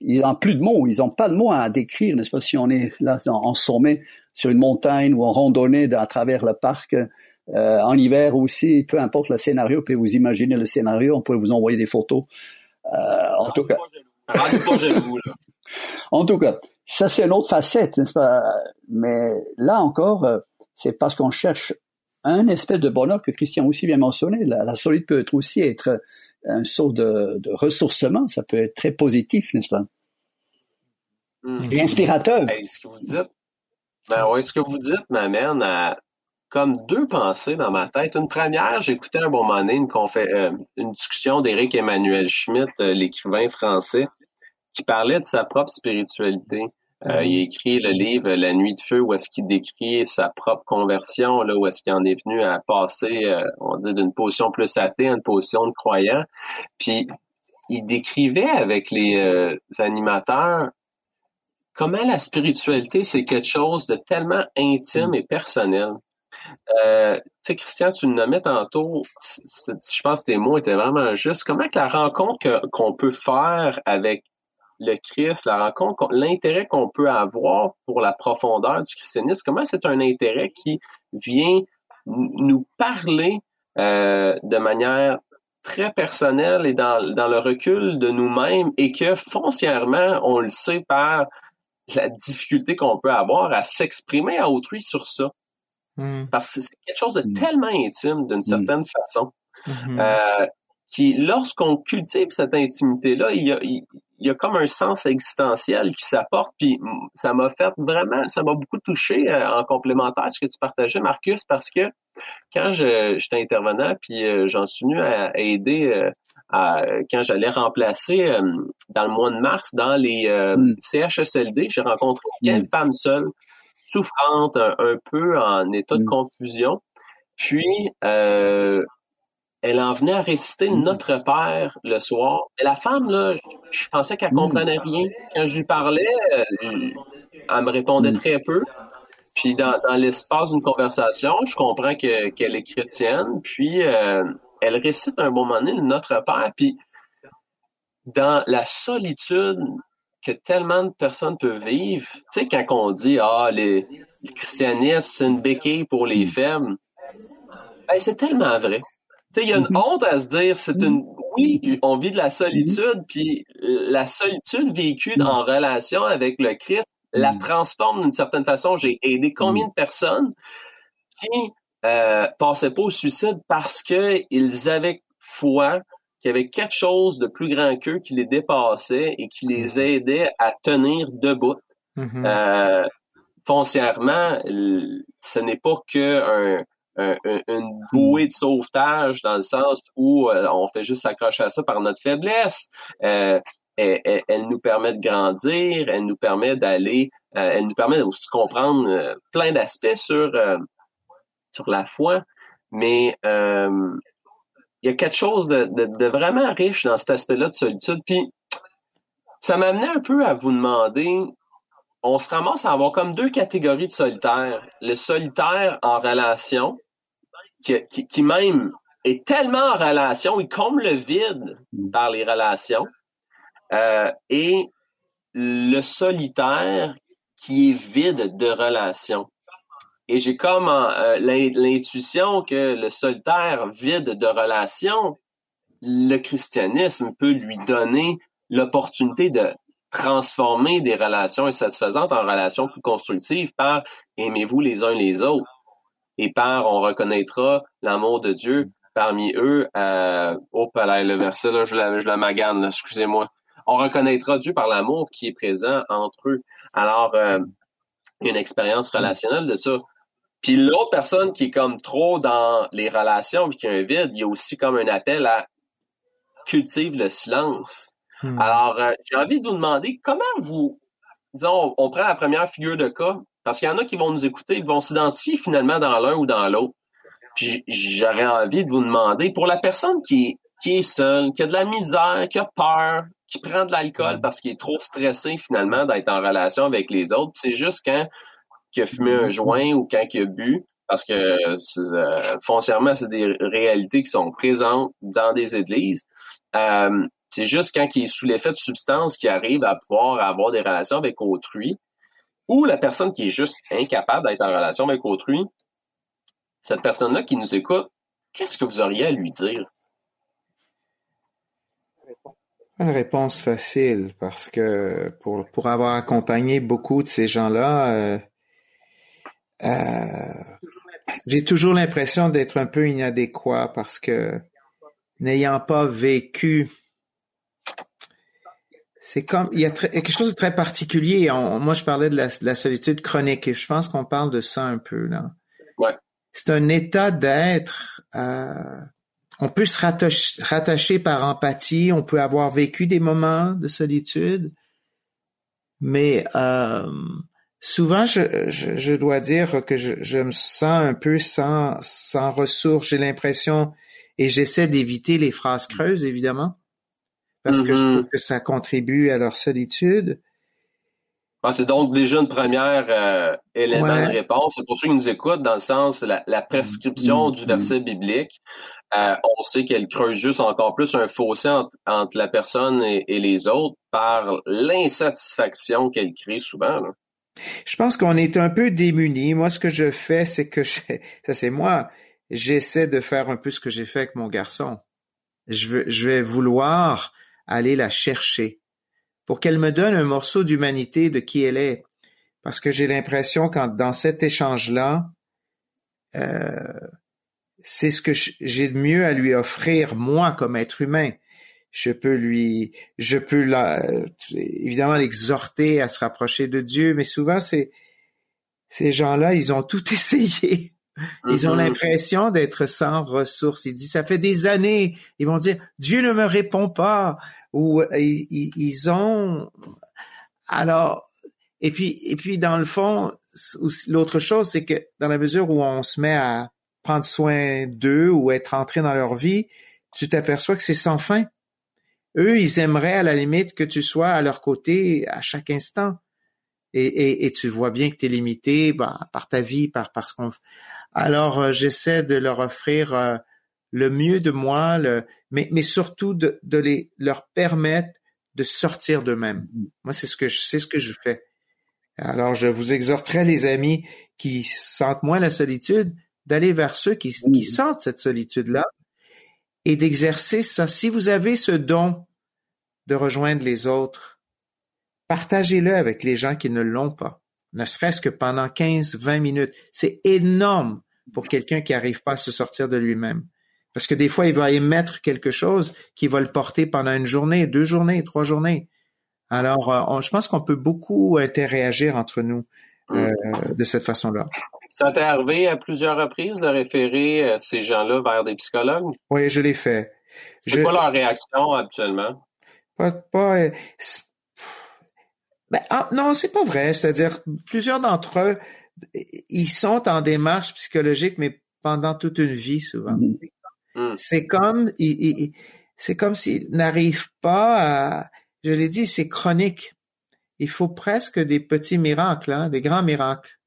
Ils n'ont plus de mots, ils n'ont pas de mots à décrire, n'est-ce pas? Si on est là en sommet sur une montagne ou en randonnée à travers le parc, euh, en hiver aussi, peu importe le scénario, puis vous imaginez le scénario, on peut vous envoyer des photos. Euh, en tout cas. en tout cas, ça c'est une autre facette, n'est-ce pas? Mais là encore, euh, c'est parce qu'on cherche un espèce de bonheur que Christian aussi bien mentionné. La, solitude peut être aussi être une source de, de, ressourcement. Ça peut être très positif, n'est-ce pas? Hmm. Et inspirateur. ce que vous dites, ben ce que vous dites m'amène à comme deux pensées dans ma tête. Une première, j'écoutais un bon moment donné une, euh, une discussion d'Éric Emmanuel Schmitt, euh, l'écrivain français, qui parlait de sa propre spiritualité. Euh, il a écrit le livre La nuit de feu où est-ce qu'il décrit sa propre conversion, là où est-ce qu'il en est venu à passer, euh, on dit, d'une position plus athée à une position de croyant. Puis il décrivait avec les euh, animateurs comment la spiritualité c'est quelque chose de tellement intime et personnel. Euh, tu sais, Christian, tu le nommais tantôt, je pense que tes mots étaient vraiment justes. Comment que la rencontre qu'on peut faire avec le Christ, la rencontre, l'intérêt qu'on peut avoir pour la profondeur du christianisme, comment c'est un intérêt qui vient nous parler euh, de manière très personnelle et dans, dans le recul de nous-mêmes et que foncièrement, on le sait par la difficulté qu'on peut avoir à s'exprimer à autrui sur ça. Hmm. Parce que c'est quelque chose de hmm. tellement intime d'une hmm. certaine façon. Euh, qui, lorsqu'on cultive cette intimité-là, il y a, il, y a comme un sens existentiel qui s'apporte. Puis ça m'a fait vraiment, ça m'a beaucoup touché euh, en complémentaire ce que tu partageais, Marcus, parce que quand je, j'étais intervenant, puis euh, j'en suis venu à, aider euh, à, quand j'allais remplacer dans le mois de mars dans les mm. CHSLD, j'ai rencontré une mm. femme seule, souffrante, un, peu en état de mm. confusion. Puis euh, elle en venait à réciter mm. Notre Père le soir. Et la femme, là, je pensais qu'elle mm. comprenait rien. Quand je lui parlais, euh, elle me répondait mm. très peu. Puis dans, l'espace d'une conversation, je comprends qu'elle est chrétienne. Puis euh, elle récite un bon moment donné Notre Père. Puis dans la solitude que tellement de personnes peuvent vivre, tu sais, quand on dit ah les, le christianisme c'est une béquille pour les faibles, ben, c'est tellement vrai il y a une mm-hmm. honte à se dire, c'est une, oui, on vit de la solitude, puis la solitude vécue mm. en relation avec le Christ la transforme d'une certaine façon. J'ai aidé combien de personnes qui euh, passaient pas au suicide parce que ils avaient foi qu'il y avait quelque chose de plus grand qu'eux qui les dépassait et qui les mm-hmm. aidait à tenir debout. Mm-hmm. Euh, foncièrement, ce n'est pas que un, une bouée de sauvetage dans le sens où euh, on fait juste s'accrocher à ça par notre faiblesse. Euh, elle, nous permet de grandir, elle nous permet d'aller, euh, elle nous permet aussi de comprendre plein d'aspects sur sur la foi, mais il y a quelque chose de, de, vraiment riche dans cet aspect-là de solitude. Puis ça m'amenait un peu à vous demander, on se ramasse à avoir comme deux catégories de solitaires. Le solitaire en relation, qui, qui, même est tellement en relation, il comble le vide par les relations, euh, et le solitaire qui est vide de relations. Et j'ai comme euh, l'intuition que le solitaire vide de relations, le christianisme peut lui donner l'opportunité de transformer des relations insatisfaisantes en relations plus constructives par aimez-vous les uns les autres et par on reconnaîtra l'amour de Dieu parmi eux. Euh, oh, le verset là, je la, je magane, excusez-moi. On reconnaîtra Dieu par l'amour qui est présent entre eux. Alors, euh, une expérience relationnelle de ça. Puis l'autre personne qui est comme trop dans les relations puis qui a un vide, il y a aussi comme un appel à cultiver le silence. Hmm. Alors, euh, j'ai envie de vous demander comment vous, disons, on prend la première figure de cas, parce qu'il y en a qui vont nous écouter, ils vont s'identifier finalement dans l'un ou dans l'autre. Puis j'aurais envie de vous demander, pour la personne qui, qui est seule, qui a de la misère, qui a peur, qui prend de l'alcool parce qu'il est trop stressé finalement d'être en relation avec les autres, c'est juste quand il a fumé un joint ou quand il a bu, parce que euh, foncièrement, c'est des réalités qui sont présentes dans des églises. Euh, c'est juste quand il est sous l'effet de substances qu'il arrive à pouvoir avoir des relations avec autrui ou la personne qui est juste incapable d'être en relation avec autrui, cette personne-là qui nous écoute, qu'est-ce que vous auriez à lui dire? Une réponse facile, parce que pour, pour avoir accompagné beaucoup de ces gens-là, euh, euh, j'ai toujours l'impression d'être un peu inadéquat parce que n'ayant pas vécu, c'est comme il y a, quelque chose de très particulier. moi, je parlais de la, solitude chronique et je pense qu'on parle de ça un peu là. Ouais. C'est un état d'être. Euh, on peut se rattacher, par empathie, on peut avoir vécu des moments de solitude, mais euh, souvent, je, je, dois dire que je, je, me sens un peu sans, sans ressources. J'ai l'impression, et j'essaie d'éviter les phrases creuses, évidemment, parce que je mm-hmm. trouve que ça contribue à leur solitude. Ah, c'est donc déjà une première euh, élément de réponse. C'est pour ceux qui nous écoutent, dans le sens la, la prescription du mm-hmm. verset biblique. Euh, on sait qu'elle creuse juste encore plus un fossé entre, la personne et, les autres par l'insatisfaction qu'elle crée souvent. Je pense qu'on est un peu démunis. Moi, ce que je fais, c'est que je, [laughs] ça c'est moi, j'essaie de faire un peu ce que j'ai fait avec mon garçon. Je, veux, je vais vouloir aller la chercher pour qu'elle me donne un morceau d'humanité de qui elle est. Parce que j'ai l'impression quand dans cet échange-là, euh, c'est ce que j'ai de mieux à lui offrir moi comme être humain je peux lui, je peux la, évidemment l'exhorter à se rapprocher de Dieu, mais souvent c'est ces gens-là, ils ont tout [laughs] essayé. Ils ont mm-hmm. l'impression d'être sans ressources. Ils disent, ça fait des années. Ils vont dire, Dieu ne me répond pas. Ou ils, ils ont. Alors, et puis, et puis dans le fond, l'autre chose, c'est que dans la mesure où on se met à prendre soin d'eux ou être entré dans leur vie, tu t'aperçois que c'est sans fin. Eux, ils aimeraient à la limite que tu sois à leur côté à chaque instant. Et, et, tu vois bien que tu es limité bah, par ta vie, par, par ce qu'on... Alors, euh, j'essaie de leur offrir euh, le mieux de moi, le, mais, mais surtout de, de les, leur permettre de sortir d'eux-mêmes. Moi, c'est ce que je, c'est ce que je fais. Alors, je vous exhorterai, les amis qui sentent moins la solitude, d'aller vers ceux qui, qui sentent cette solitude-là et d'exercer ça. Si vous avez ce don de rejoindre les autres, partagez-le avec les gens qui ne l'ont pas, ne serait-ce que pendant 15, 20 minutes. C'est énorme pour quelqu'un qui n'arrive pas à se sortir de lui-même. Parce que des fois, il va émettre quelque chose qui va le porter pendant une journée, deux journées, trois journées. Alors, euh, je pense qu'on peut beaucoup interagir entre nous euh, de cette façon-là. Ça t'est arrivé à plusieurs reprises de référer euh, ces gens-là vers des psychologues? Oui, je l'ai fait. C'est pas leur réaction actuellement? Pas, pas euh, ben, ah, non, c'est pas vrai. C'est-à-dire, plusieurs d'entre eux, ils sont en démarche psychologique, mais pendant toute une vie, souvent. Mm. C'est comme, c'est comme s'ils n'arrivent pas à, je l'ai dit, c'est chronique. Il faut presque des petits miracles, hein, des grands miracles.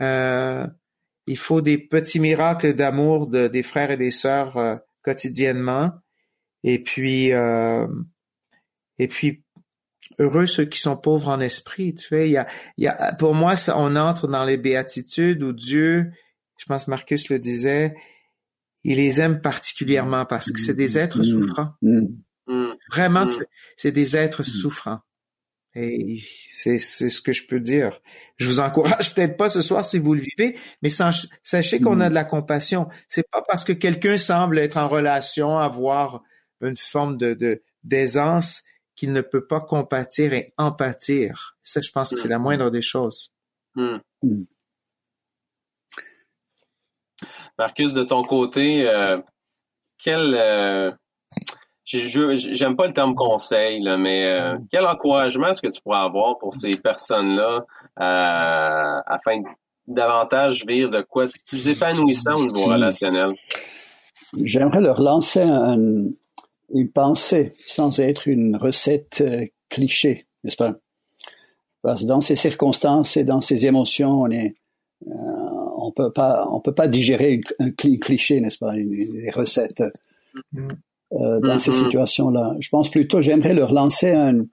Euh, il faut des petits miracles d'amour de, des frères et des sœurs euh, quotidiennement. Et puis, euh, et puis, heureux ceux qui sont pauvres en esprit. Tu sais, il y a, il y a, pour moi, ça, on entre dans les béatitudes où Dieu, je pense Marcus le disait, il les aime particulièrement parce que c'est des êtres mm. souffrants. Mm. Vraiment, mm. c'est des êtres souffrants. Et c'est ce que je peux dire. Je vous encourage [laughs] peut-être pas ce soir si vous le vivez, mais sachez qu'on a de la compassion. C'est pas parce que quelqu'un semble être en relation, avoir une forme de d'aisance qu'il ne peut pas compatir et empathir. Ça, je pense que c'est la moindre des choses. Hmm. Hmm. Marcus, de ton côté, euh, quel euh, j'aime pas le terme conseil, là, mais euh, mm. quel encouragement est-ce que tu pourrais avoir pour ces personnes-là euh, afin de davantage vivre de quoi de plus épanouissant au niveau relationnel? J'aimerais leur lancer une pensée sans être une recette euh, cliché, n'est-ce pas? Parce que dans ces circonstances et dans ces émotions, on est, on peut pas, on peut pas digérer un cliché, n'est-ce pas, une, une recette. Mm. Euh, dans ces mm-hmm. situations-là. Je pense plutôt, j'aimerais leur lancer une,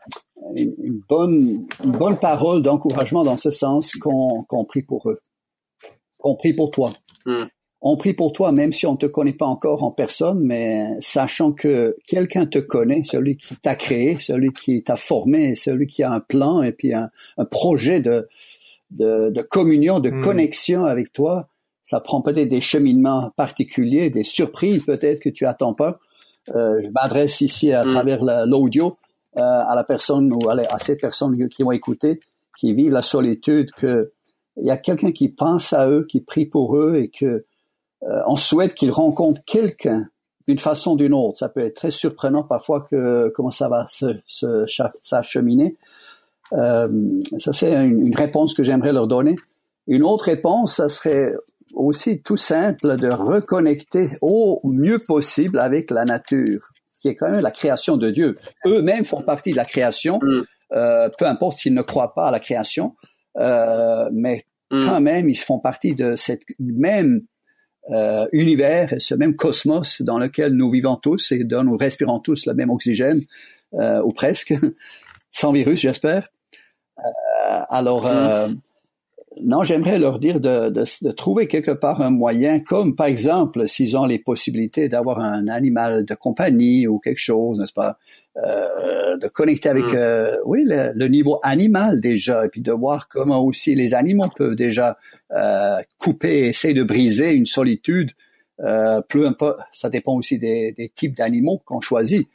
bonne, une bonne parole d'encouragement dans ce sens qu'on prie pour eux, qu'on prie pour toi. On prie pour toi, même si on ne te connaît pas encore en personne, mais sachant que quelqu'un te connaît, celui qui t'a créé, celui qui t'a formé, celui qui a un plan et puis un, projet de, de, communion, de mm. connexion avec toi, ça prend peut-être des cheminements particuliers, des surprises peut-être que tu attends pas. Euh, je m'adresse ici à mm. travers l'audio euh, à la personne ou à, ces personnes qui vont écouter, qui vivent la solitude, que il y a quelqu'un qui pense à eux, qui prie pour eux et que on souhaite qu'ils rencontrent quelqu'un d'une façon ou d'une autre. Ça peut être très surprenant parfois que comment ça va se, se s'acheminer. Euh, ça c'est une, une, réponse que j'aimerais leur donner. Une autre réponse, ça serait aussi tout simple de reconnecter au mieux possible avec la nature, qui est quand même la création de Dieu. Eux-mêmes font partie de la création, mm. euh, peu importe s'ils ne croient pas à la création, euh, mais mm. quand même, ils font partie de cette même euh, univers, ce même cosmos dans lequel nous vivons tous et dont nous respirons tous le même oxygène, euh, ou presque, [laughs] sans virus, j'espère. Euh, alors, mm non, j'aimerais leur dire de, de, de, trouver quelque part un moyen, comme par exemple s'ils ont les possibilités d'avoir un animal de compagnie ou quelque chose, n'est-ce pas, euh, de connecter avec, mm. euh, oui, le, niveau animal déjà, et puis de voir comment aussi les animaux peuvent déjà euh, couper, essayer de briser une solitude. Euh, plus un peu, ça dépend aussi des, des types d'animaux qu'on choisit.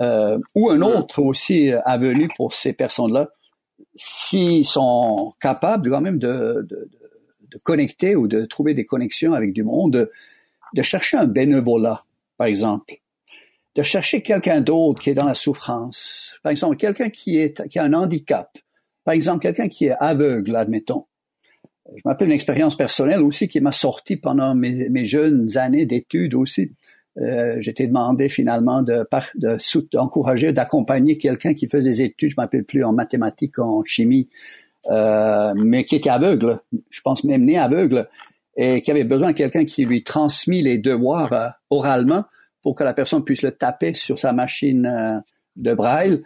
Euh, ou un mm. autre aussi avenue pour ces personnes-là s'ils sont capables quand même de, de, de, connecter ou de trouver des connexions avec du monde, de chercher un bénévolat, par exemple, de chercher quelqu'un d'autre qui est dans la souffrance, par exemple, quelqu'un qui, est, qui a un handicap, par exemple, quelqu'un qui est aveugle, admettons. Je m'appelle une expérience personnelle aussi qui m'a sorti pendant mes, mes jeunes années d'études aussi. Euh, j'étais demandé finalement de d'encourager, d'accompagner quelqu'un qui faisait des études, je m'appelle plus en mathématiques, en chimie, euh, mais qui était aveugle, je pense même né aveugle, et qui avait besoin de quelqu'un qui lui transmit les devoirs euh, oralement pour que la personne puisse le taper sur sa machine euh, de braille.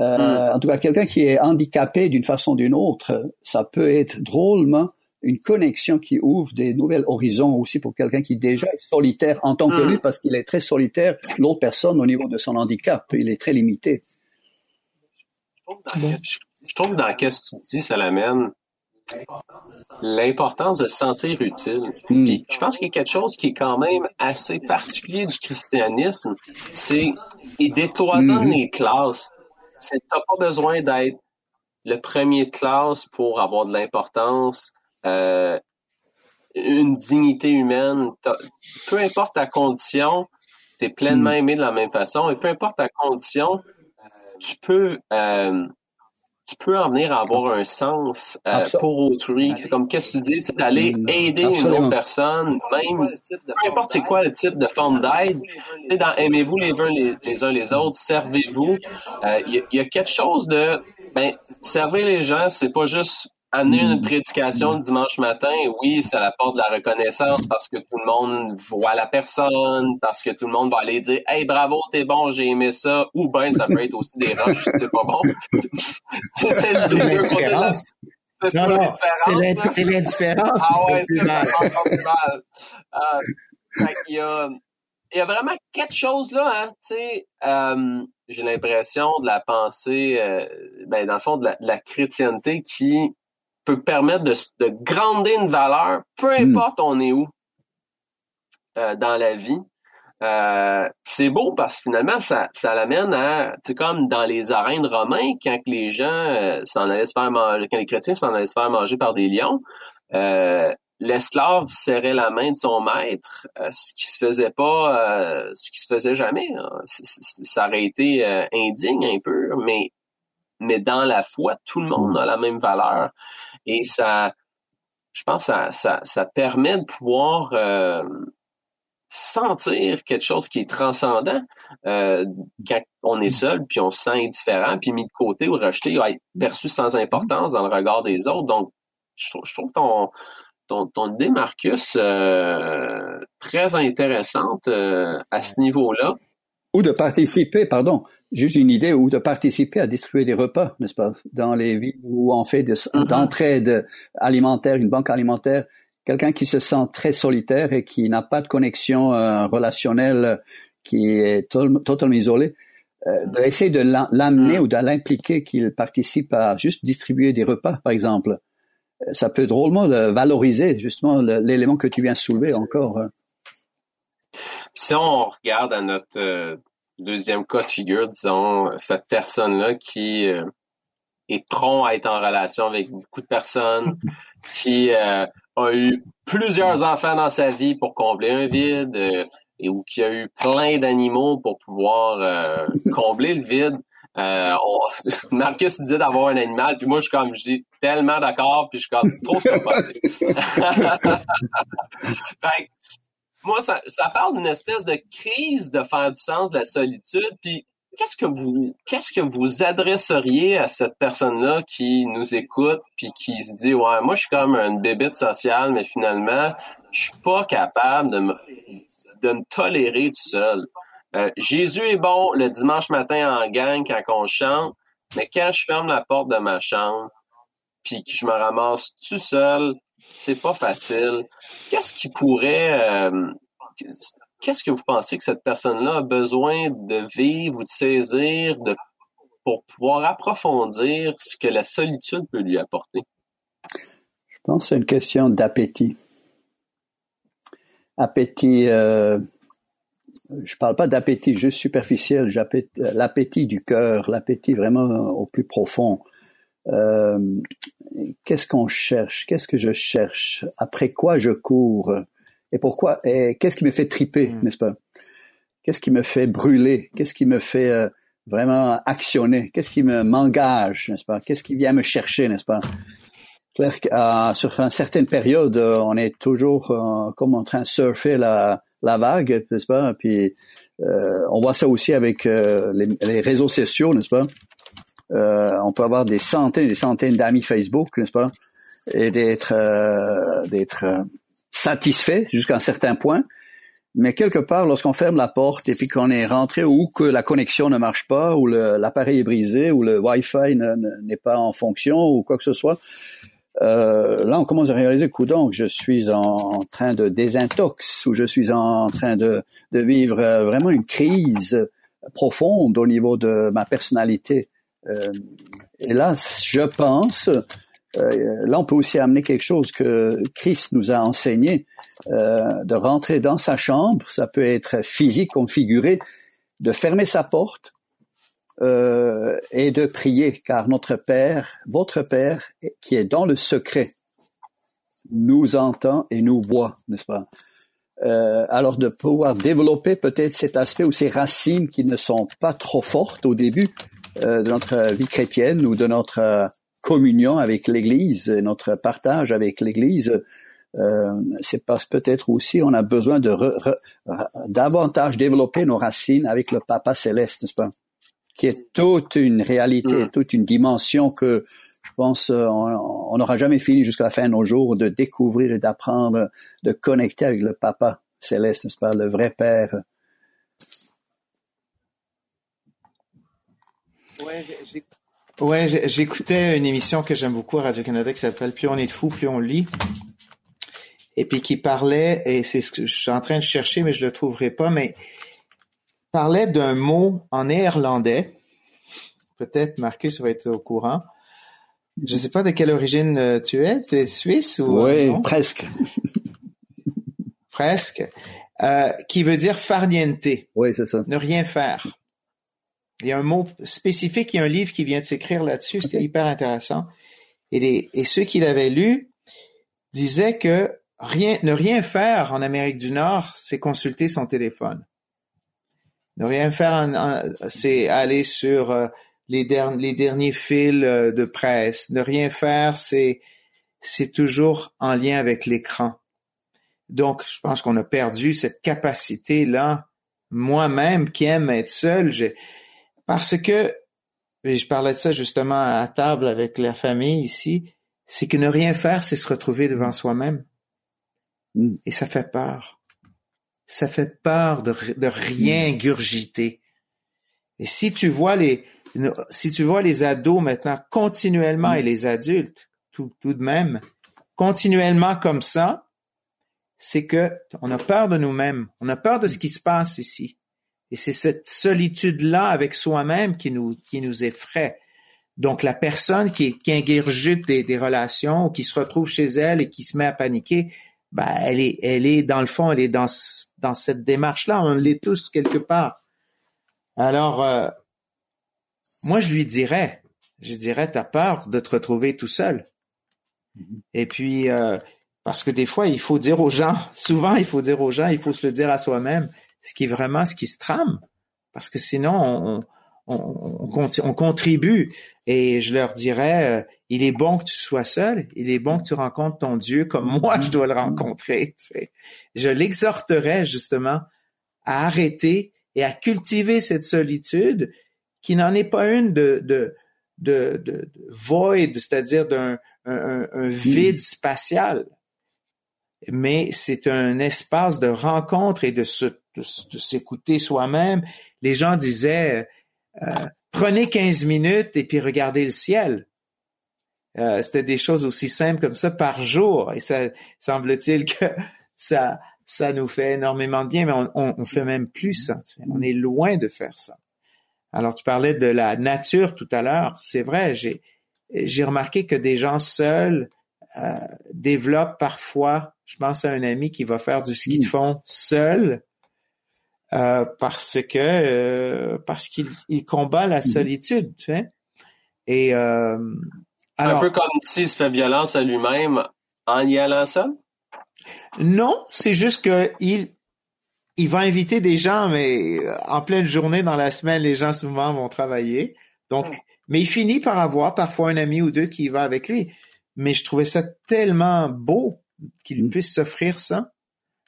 Euh, hmm. En tout cas, quelqu'un qui est handicapé d'une façon ou d'une autre, ça peut être drôlement une connexion qui ouvre des nouvelles horizons aussi pour quelqu'un qui déjà est solitaire en tant que hmm. lui, parce qu'il est très solitaire. L'autre personne, au niveau de son handicap, il est très limité. Je trouve dans ce que tu dis, ça l'amène l'importance de se sentir utile. Hmm. je pense qu'il y a quelque chose qui est quand même assez particulier du christianisme, c'est il décloisonne hmm. les classes. C'est t'as pas besoin d'être le premier de classe pour avoir de l'importance. Euh, une dignité humaine. Peu importe ta condition, tu es pleinement hmm. aimé de la même façon et peu importe ta condition, tu peux euh, tu peux en venir à avoir un sens euh, pour autrui. C'est comme qu'est-ce que tu dis, d'aller hmm. aider une autre personne, même peu importe c'est quoi le type de forme d'aide. dans aimez-vous les uns les, uns les autres, servez-vous. Il y, a quelque chose de ben servir les gens, c'est pas juste amener une hmm. prédication le dimanche matin, oui, ça apporte de la reconnaissance parce que tout le monde voit la personne, parce que tout le monde va aller dire Hey bravo, t'es bon, j'ai aimé ça, ou ben ça peut être aussi des roches, c'est pas bon. [laughs] c'est le deux côtés de C'est non, non, c'est l'indifférence. Ah ouais, c'est vraiment mal. Euh, il, y a, il y a vraiment quelque chose là, hein, tu sais, euh, j'ai l'impression de la pensée, euh, ben dans le fond de la, de la chrétienté qui peut permettre de, de grander une valeur, peu hmm. importe on est où euh, dans la vie. Euh, c'est beau parce que finalement, ça, ça l'amène à, c'est comme dans les arènes romains, quand les gens euh, s'en allaient se faire manger, quand les chrétiens s'en allaient se faire manger par des lions, euh, l'esclave serrait la main de son maître, euh, ce qui se faisait pas, ce qui se faisait jamais. Hein. Ça aurait été indigne un peu, mais mais dans la foi, tout le monde a la même valeur. Et ça, je pense, ça, ça, ça permet de pouvoir euh, sentir quelque chose qui est transcendant euh, quand on est seul, puis on se sent indifférent, puis mis de côté ou rejeté, va être perçu sans importance dans le regard des autres. Donc, je trouve, je trouve ton, ton, ton idée, Marcus, euh, très intéressante à ce niveau-là. Ou de participer, pardon, juste une idée, ou de participer à distribuer des repas, n'est-ce pas, dans les villes où on fait mm-hmm. d'entraide alimentaire, une banque alimentaire, quelqu'un qui se sent très solitaire et qui n'a pas de connexion euh, relationnelle, qui est totalement isolé, euh, d'essayer de l'amener mm. ou de l'impliquer qu'il participe à juste distribuer des repas, par exemple. ça peut drôlement valoriser justement l'élément que tu viens soulever encore. Hein. Si on regarde à notre euh, deuxième cas de figure, disons, cette personne-là qui euh, est prompt à être en relation avec beaucoup de personnes, [laughs] qui euh, a eu plusieurs enfants dans sa vie pour combler un vide, et ou qui a eu plein d'animaux pour pouvoir combler le vide. Euh, [laughs] Marcus disait d'avoir un animal, puis moi je suis comme je dis tellement d'accord, puis je suis comme trop [laughs] fait, moi ça, ça parle d'une espèce de crise de faire du sens de la solitude, puis qu'est-ce que vous qu'est-ce que vous adresseriez à cette personne-là qui nous écoute puis qui se dit ouais moi je suis comme une bébête sociale mais finalement je suis pas capable de me de me tolérer tout seul. Euh, Jésus est bon le dimanche matin en gang quand on chante, mais quand je ferme la porte de ma chambre, puis que je me ramasse tout seul, c'est pas facile. Qu'est-ce qui pourrait, euh, qu'est-ce que vous pensez que cette personne-là a besoin de vivre ou de saisir pour pouvoir approfondir ce que la solitude peut lui apporter? Je pense que c'est une question d'appétit. Appétit euh, je parle pas d'appétit juste superficiel, l'appétit du cœur, l'appétit vraiment au plus profond. Euh, qu'est-ce qu'on cherche? Qu'est-ce que je cherche? Après quoi je cours? Et pourquoi? Et qu'est-ce qui me fait triper, mm. n'est-ce pas? Qu'est-ce qui me fait brûler? Qu'est-ce qui me fait euh, vraiment actionner? Qu'est-ce qui me m'engage, n'est-ce pas? Qu'est-ce qui vient me chercher, n'est-ce pas? Claire, euh, sur une certaine période, on est toujours comme en train de surfer la la vague, n'est-ce pas? Puis euh, on voit ça aussi avec euh, les, réseaux sociaux, n'est-ce pas? Euh, on peut avoir des centaines et des centaines d'amis Facebook, n'est-ce pas? Et d'être d'être satisfait jusqu'à un certain point. Mais quelque part, lorsqu'on ferme la porte et puis qu'on est rentré ou que la connexion ne marche pas, ou l'appareil est brisé, ou le Wi-Fi n'est pas en fonction, ou quoi que ce soit, euh, là, on commence à réaliser que donc je suis en, train de désintox ou je suis en train de, vivre euh, vraiment une crise profonde au niveau de ma personnalité. Euh, et là, je pense, euh, là, on peut aussi amener quelque chose que Christ nous a enseigné, euh, de rentrer dans sa chambre, ça peut être physique configuré, de fermer sa porte, euh, et de prier, car notre Père, votre Père, qui est dans le secret, nous entend et nous voit, n'est-ce pas? Euh, Alors de pouvoir développer peut-être cet aspect ou ces racines qui ne sont pas trop fortes au début euh, de notre vie chrétienne ou de notre communion avec l'Église, notre partage avec l'Église. Euh, c'est parce peut-être aussi on a besoin de davantage développer nos racines avec le Papa céleste, n'est-ce pas? Qui est toute une réalité, mm. toute une dimension que je pense euh, on n'aura jamais fini jusqu'à la fin de nos jours de découvrir et d'apprendre, de connecter avec le Papa céleste, n'est-ce pas, le vrai Père. Ouais, j'écoutais une émission que j'aime beaucoup à Radio-Canada qui s'appelle Plus on est de fou, plus on lit. Et puis qui parlait, et c'est ce que je suis en train de chercher, mais je le trouverai pas, mais parlait d'un mot en néerlandais. Peut-être Marcus va être au courant. Je ne sais pas de quelle origine euh, tu es. Tu es suisse ou Oui, presque. [laughs] presque. Euh, qui veut dire farniente. Oui, c'est ça. Ne rien faire. Il y a un mot spécifique, il y a un livre qui vient de s'écrire là-dessus, c'était hyper intéressant. Et, et ceux qui l'avaient lu disaient que rien, ne rien faire en Amérique du Nord, c'est consulter son téléphone. Ne rien faire, c'est aller sur euh, les, les derniers fils euh, de presse. Ne rien faire, c'est c'est toujours en lien avec l'écran. Donc, je pense qu'on a perdu cette capacité-là. Moi-même, qui aime être seul, parce que, et je parlais de ça justement à table avec la famille ici, c'est que ne rien faire, c'est se retrouver devant soi-même. Mm. Et ça fait peur ça fait peur de, de rien mm. gurgiter. Et si tu vois les, si tu vois les ados maintenant continuellement mm. et les adultes tout, tout de même continuellement comme ça, c'est que on a peur de nous-mêmes, on a peur de ce qui se passe ici. Et c'est cette solitude-là avec soi-même qui nous, qui nous effraie. Donc la personne qui, qui ingurgite des, des relations ou qui se retrouve chez elle et qui se met à paniquer, ben, elle est, elle est dans le fond, elle est dans, dans cette démarche-là. On l'est tous quelque part. Alors, euh, moi, je lui dirais, je dirais, t'as peur de te retrouver tout seul. Mm-hmm. Et puis, euh, parce que des fois, il faut dire aux gens, [laughs] souvent, il faut dire aux gens, il faut se le dire à soi-même, ce qui est vraiment ce qui se trame. Parce que sinon, on, on, on, contribue. Et je leur dirais, euh, il est bon que tu sois seul, il est bon que tu rencontres ton Dieu comme moi, je dois le rencontrer. Je l'exhorterais justement à arrêter et à cultiver cette solitude qui n'en est pas une de, de, de, de, void, c'est-à-dire d'un un, un, vide spatial, mais c'est un espace de rencontre et de, se, de s'écouter soi-même. Les gens disaient, euh, prenez 15 minutes et puis regardez le ciel. Euh, c'était des choses aussi simples comme ça par jour. Et ça semble-t-il que [laughs] ça, ça nous fait énormément de bien, mais on, on, fait même plus ça. On est loin de faire ça. Alors, tu parlais de la nature tout à l'heure. C'est vrai, j'ai, j'ai remarqué que des gens seuls euh, développent parfois, je pense à un ami qui va faire du ski de fond seul, euh, parce que euh, parce qu'il il combat la mhm. solitude, tu sais. Et euh, alors, un peu comme s'il se fait violence à lui-même en y allant seul? Non, c'est juste que il il va inviter des gens, mais en pleine journée dans la semaine, les gens souvent vont travailler. Donc, hmm. mais il finit par avoir parfois un ami ou deux qui va avec lui. Mais je trouvais ça tellement beau qu'il hmm. puisse s'offrir ça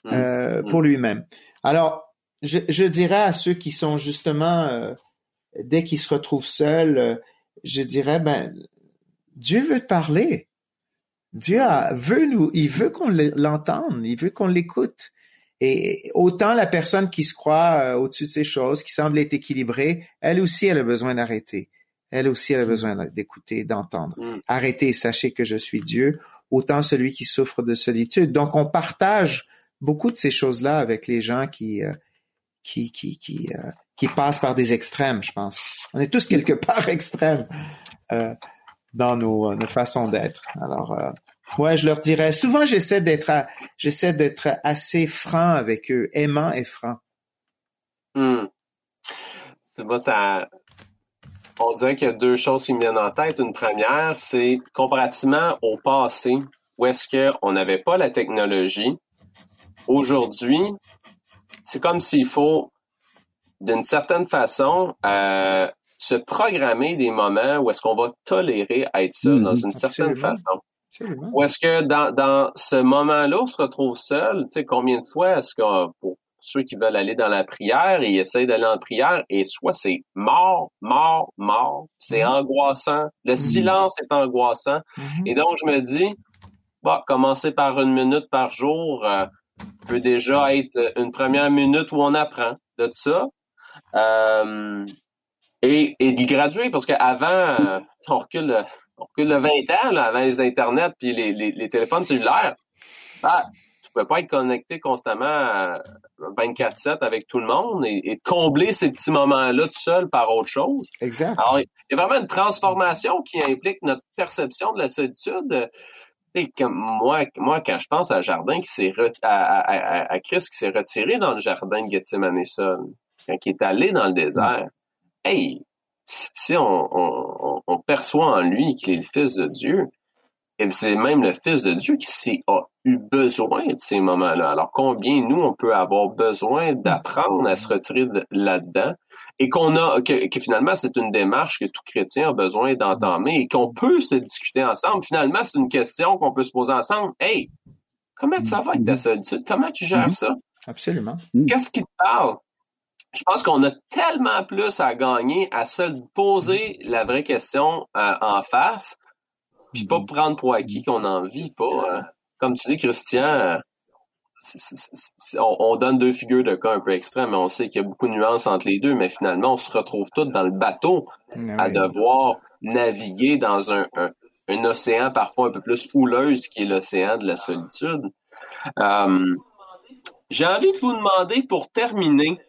hmm. euh, pour lui-même. Alors, je, je, dirais à ceux qui sont justement, euh, dès qu'ils se retrouvent seuls, euh, je dirais, ben, Dieu veut te parler. Dieu a, veut nous, il veut qu'on l'entende, il veut qu'on l'écoute. Et autant la personne qui se croit euh, au-dessus de ces choses, qui semble être équilibrée, elle aussi, elle a besoin d'arrêter. Elle aussi, elle a besoin d'écouter, d'entendre. Mm. Arrêtez, sachez que je suis Dieu. Autant celui qui souffre de solitude. Donc, on partage beaucoup de ces choses-là avec les gens qui, qui qui qui euh, qui passe par des extrêmes, je pense. On est tous quelque part [laughs] extrêmes euh, dans nos, nos façons d'être. Alors, euh, ouais, je leur dirais. Souvent, j'essaie d'être j'essaie d'être assez franc avec eux, aimant et franc. Hmm. On dirait qu'il y a deux choses qui me viennent en tête. Une première, c'est comparativement au passé, où est-ce qu'on n'avait pas la technologie. Aujourd'hui, c'est comme s'il faut, d'une certaine façon, euh, se programmer des moments où est-ce qu'on va tolérer être seul, dans mhm. une certaine façon. Ou est-ce que dans, dans ce moment-là, on se retrouve seul? Tu sais, combien de fois est-ce que pour ceux qui veulent aller dans la prière, ils essayent d'aller en prière et soit c'est mort, mort, mort, c'est mhm. angoissant, le mhm. silence est angoissant. Et donc, je me dis, bah, commencer par une minute par jour, euh, peut déjà être une première minute où on apprend de ça. Euh, et, et d'y graduer, parce qu'avant, on recule, on recule de 20 ans, là, avant les internets puis les, les, les téléphones cellulaires. Ah, tu peux pas être connecté constamment 24-7 avec tout le monde et, et, combler ces petits moments-là tout seul par autre chose. Exact. Alors, il y a vraiment une transformation qui implique notre perception de la solitude moi, moi, quand je pense à jardin qui s'est à, à, Christ qui s'est retiré dans le jardin de Gethsemane seul, quand il est allé dans le désert, hey, si on, on, perçoit en lui qu'il est le Fils de Dieu, et c'est même le Fils de Dieu qui a eu besoin de ces moments-là. Alors combien nous, on peut avoir besoin d'apprendre à se retirer là-dedans et qu'on a que, que finalement c'est une démarche que tout chrétien a besoin d'entamer et qu'on peut se discuter ensemble. Finalement, c'est une question qu'on peut se poser ensemble. Hey, comment ça va avec ta solitude? Comment tu gères ça? Absolument. Qu'est-ce qui te parle? Je pense qu'on a tellement plus à gagner à se poser la vraie question euh, en face, puis pas prendre pour acquis qu'on n'en vit pas. Hein. Comme tu dis, Christian, on, donne deux figures de cas un peu extrêmes, mais on sait qu'il y a beaucoup de nuances entre les deux, mais finalement, on se retrouve tous dans le bateau ah à devoir naviguer dans un, océan parfois un peu plus houleuse qui est l'océan de la solitude. Euh, j'ai envie de vous demander pour terminer,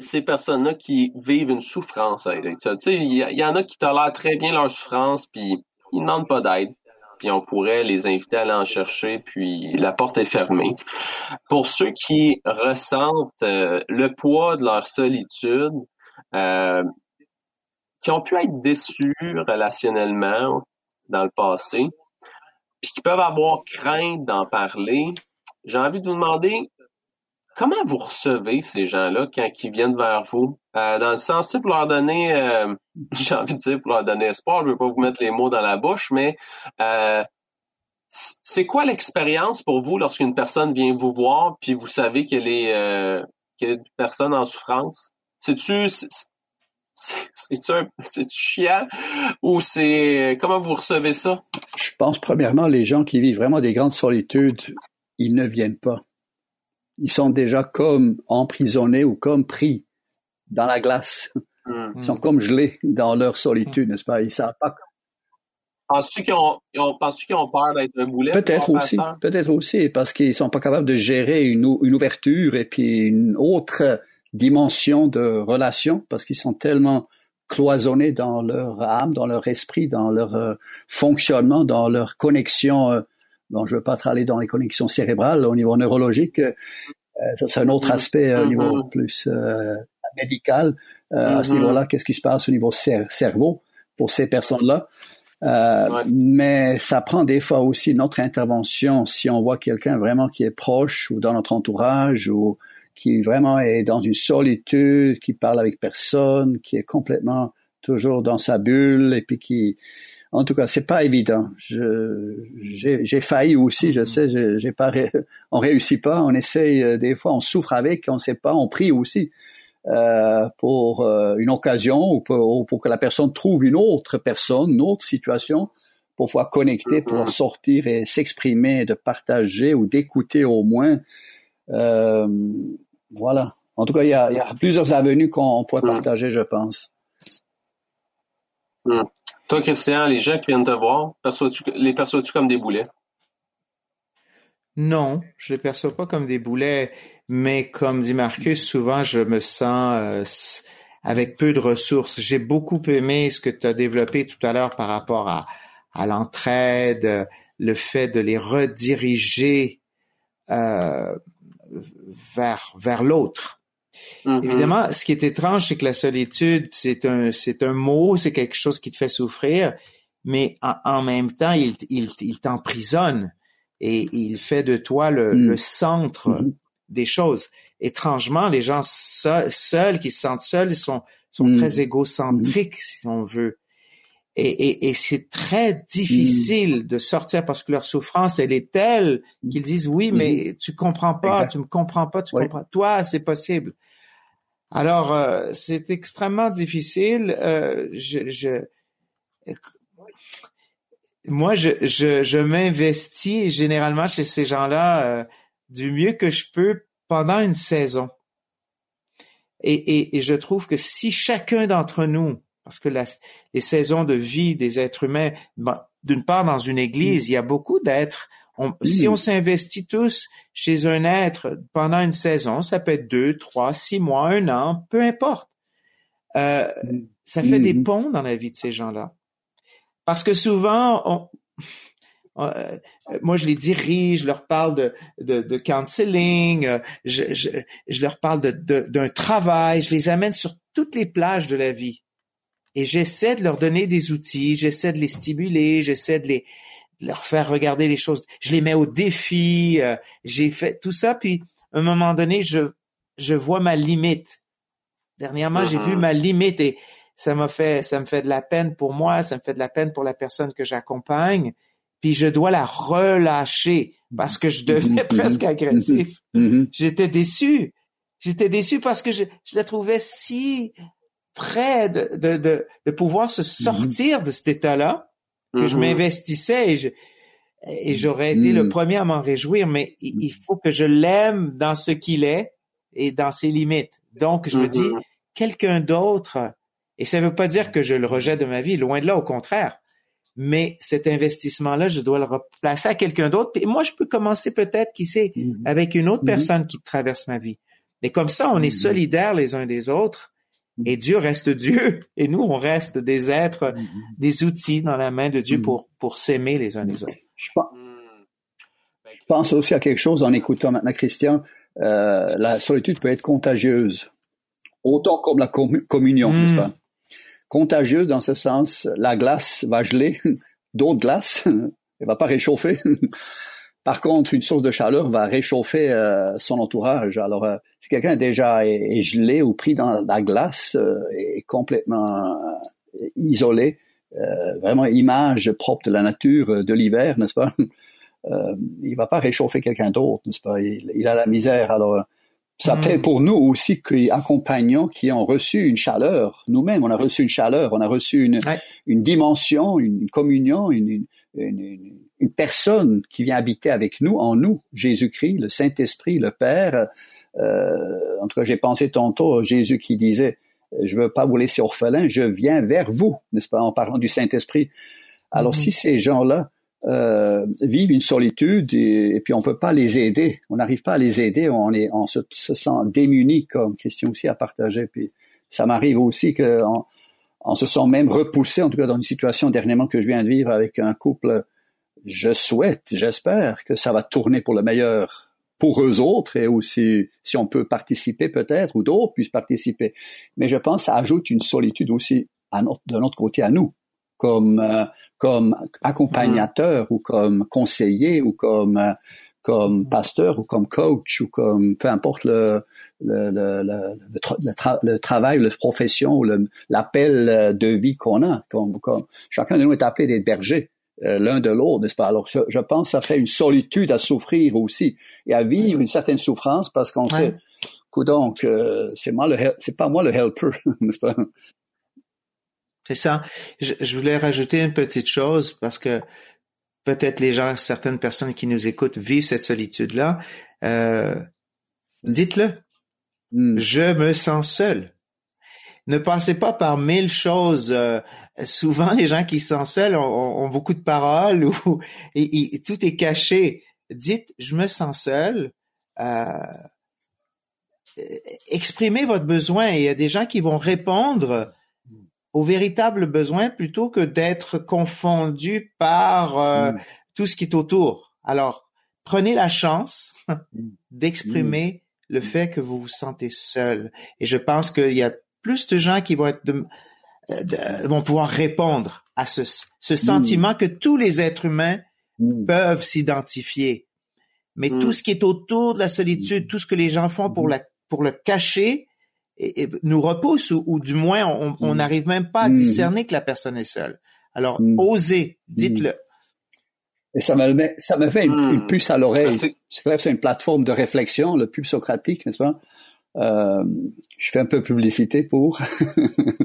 ces personnes-là qui vivent une souffrance avec ça. Il y, y, en a qui tolèrent très bien leur souffrance, puis ils n'ont pas d'aide. Puis on pourrait les inviter à aller en chercher, puis la porte est fermée. Pour ceux qui ressentent euh, le poids de leur solitude, euh, qui ont pu être déçus relationnellement dans le passé, puis qui peuvent avoir crainte d'en parler, j'ai envie de vous demander comment vous recevez ces gens-là quand ils viennent vers vous? Euh, dans le sens, pour leur donner, euh, [laughs] j'ai envie de dire pour leur donner espoir, je ne veux pas vous mettre les mots dans la bouche, mais euh, c'est quoi l'expérience pour vous lorsqu'une personne vient vous voir puis vous savez qu'elle est, qu'elle est une personne en souffrance? C'est-tu [laughs] c'est-tu chiant? Ou c'est comment vous recevez ça? Je pense premièrement les gens qui vivent vraiment des grandes solitudes, ils ne viennent pas ils sont déjà comme emprisonnés ou comme pris dans la glace. Hmm. Ils sont comme gelés dans leur solitude, n'est-ce pas? Ils savent pas. Penses-tu qu'ils ont, ont, peur d'être un boulet? Peut-être aussi, peut-être aussi, parce qu'ils sont pas capables de gérer une, une ouverture et puis une autre dimension de relation, parce qu'ils sont tellement cloisonnés dans leur âme, dans leur esprit, dans leur euh, fonctionnement, dans leur connexion euh, Bon, je veux pas aller dans les connexions cérébrales au niveau neurologique. Euh, ça c'est un autre mm-hmm. aspect au niveau mm-hmm. Plus euh, médical. À ce mm-hmm. niveau-là, qu'est-ce qui se passe au niveau cerveau pour ces personnes-là? Mais ça prend des fois aussi notre intervention si on voit quelqu'un vraiment qui est proche ou dans notre entourage ou qui vraiment est dans une solitude, qui parle avec personne, qui est complètement toujours dans sa bulle et puis qui en tout cas, c'est pas évident. j'ai failli aussi, je sais, j'ai pas, [laughs] on réussit pas, on essaye euh, des fois, on souffre avec, on sait pas, on prie aussi euh, pour euh, une occasion ou pour, pour, que la personne trouve une autre personne, une autre situation pour pouvoir connecter, pour mm-hmm. sortir et s'exprimer, de partager ou d'écouter au moins. Euh, voilà. En tout cas, il y a, il y a plusieurs avenues qu'on pourrait mm. partager, je pense. Mm. Toi, Christian, les gens qui viennent te voir, les perçois-tu comme des boulets? Non, je les perçois pas comme des boulets, mais comme dit Marcus, souvent je me sens euh, avec peu de ressources. J'ai beaucoup aimé ce que tu as développé tout à l'heure par rapport à, à l'entraide, le fait de les rediriger euh, vers vers l'autre. Mm-hmm. Évidemment, ce qui est étrange, c'est que la solitude, c'est un, c'est un mot, c'est quelque chose qui te fait souffrir, mais en, même temps, il, il, il t'emprisonne et il fait de toi le, mm. le centre mm-hmm. Des choses. Étrangement, les gens seuls, qui se sentent seuls, ils sont, sont mm. très égocentriques, si on veut. Et, et, et c'est très difficile de sortir parce que leur souffrance, elle est telle qu'ils disent oui, mais tu comprends pas, tu me comprends pas, tu comprends. Toi, c'est possible. Alors, euh, c'est extrêmement difficile. Euh, je, je, moi, je, je, je m'investis généralement chez ces gens-là euh, du mieux que je peux pendant une saison. Et, et, et je trouve que si chacun d'entre nous, parce que la, les saisons de vie des êtres humains, d'une part dans une église, il y a beaucoup d'êtres si on s'investit tous chez un être pendant une saison, ça peut être deux, trois, six mois, un an, peu importe. Euh, ça fait des ponts dans la vie de ces gens-là. Parce que souvent, euh, moi, je les dirige, je leur parle de, de, de counseling, euh, je, je, je, leur parle d'un de, travail, je les amène sur toutes les plages de la vie. Et j'essaie de leur donner des outils, j'essaie de les stimuler, j'essaie de les, leur faire regarder les choses. Je les mets au défi. Euh, j'ai fait tout ça, puis à un moment donné, je je vois ma limite. Dernièrement, j'ai vu uh-huh. ma limite et ça m'a fait ça me fait de la peine pour moi, ça me fait de la peine pour la personne que j'accompagne. Puis je dois la relâcher parce que je devenais mm-hmm. presque agressif. Mm-hmm. [laughs] J'étais déçu. J'étais déçu parce que je, je la trouvais si près de, de, de, de pouvoir se mm-hmm. sortir de cet état-là que je m'investissais et et j'aurais été le premier à m'en réjouir, mais il faut que je l'aime dans ce qu'il est et dans ses limites. Donc, je me dis, quelqu'un d'autre, et ça ne veut pas dire que je le rejette de ma vie, loin de là, au contraire. Mais cet investissement-là, je dois le replacer à quelqu'un d'autre. Et moi, je peux commencer peut-être, qui sait, mm-hmm. avec une autre personne qui traverse ma vie. Et comme ça, on est mm-hmm. solidaires les uns des autres. Et Dieu reste Dieu. Et nous, on reste des êtres, mm-hmm. des outils dans la main de Dieu pour, pour s'aimer les uns les autres. Je pense, aussi à quelque chose en écoutant maintenant Christian. Euh, la solitude peut être contagieuse. Autant comme la communion, n'est-ce mm. pas? Contagieuse dans ce sens, la glace va geler, [laughs] d'autres glaces, [laughs] elle va pas réchauffer. [laughs] Par contre, une source de chaleur va réchauffer euh, son entourage. Alors, euh, si quelqu'un déjà est, gelé ou pris dans la glace, euh, est complètement isolé, vraiment image propre de la nature de l'hiver, n'est-ce pas? Il va pas réchauffer quelqu'un d'autre, n'est-ce pas? Il, a la misère. Alors, ça hmm. fait pour nous aussi qu'accompagnants qui ont reçu une chaleur, nous-mêmes, on a reçu une chaleur, on a reçu une, une dimension, une, communion, une, une, une, personne qui vient habiter avec nous, en nous, Jésus-Christ, le Saint-Esprit, le Père. Euh, en tout cas, j'ai pensé tantôt Jésus qui disait, je veux pas vous laisser orphelin, je viens vers vous, n'est-ce pas, en parlant du Saint-Esprit. Alors, mm-hmm. si ces gens-là euh, vivent une solitude et, puis on peut pas les aider, on n'arrive pas à les aider, on est, on se, sent démuni, comme Christian aussi a partagé. Puis ça m'arrive aussi que on se sent même repoussé, en tout cas dans une situation dernièrement que je viens de vivre avec un couple. Je souhaite, j'espère que ça va tourner pour le meilleur pour eux autres et aussi si on peut participer peut-être ou d'autres puissent participer. Mais je pense que ça ajoute une solitude aussi de notre côté à nous comme euh, comme accompagnateur ou comme conseiller ou comme euh, comme pasteur ou comme coach ou comme peu importe le le, le, le, le, travail, la profession ou l'appel de vie qu'on a. Comme, comme, chacun de nous est appelé d'être berger. Euh, l'un de l'autre, n'est-ce pas? Alors, je, pense que ça fait une solitude à souffrir aussi et à vivre une certaine souffrance parce qu'on sait, donc, euh, c'est moi le, c'est pas moi le helper, [laughs] n'est-ce pas? C'est ça. Je, je, voulais rajouter une petite chose parce que peut-être les gens, certaines personnes qui nous écoutent vivent cette solitude-là. Euh, dites-le. Hmm. Je me sens seul. Ne passez pas par mille choses. Euh, souvent, les gens qui se sentent seuls ont, beaucoup de paroles ou [laughs] et, tout est caché. Dites, je me sens seul. Euh, exprimez votre besoin. Il y a des gens qui vont répondre au véritable besoin plutôt que d'être confondus par euh, mm. tout ce qui est autour. Alors, prenez la chance [laughs] mm. d'exprimer mm. le fait que vous vous sentez seul. Et je pense qu'il y a plus de gens qui vont être vont pouvoir répondre à ce, ce sentiment que tous les êtres humains peuvent s'identifier. Mais tout ce qui est autour de la solitude, tout ce que les gens font pour la pour le cacher, nous repousse ou, du moins on n'arrive même pas à mm. discerner que la personne est seule. Alors mm. osez, dites-le. Et ça me, met, ça me fait une, mm. puce à l'oreille. C'est clair, c'est une plateforme de réflexion, le pub socratique, n'est-ce pas? Euh, je fais un peu de publicité pour.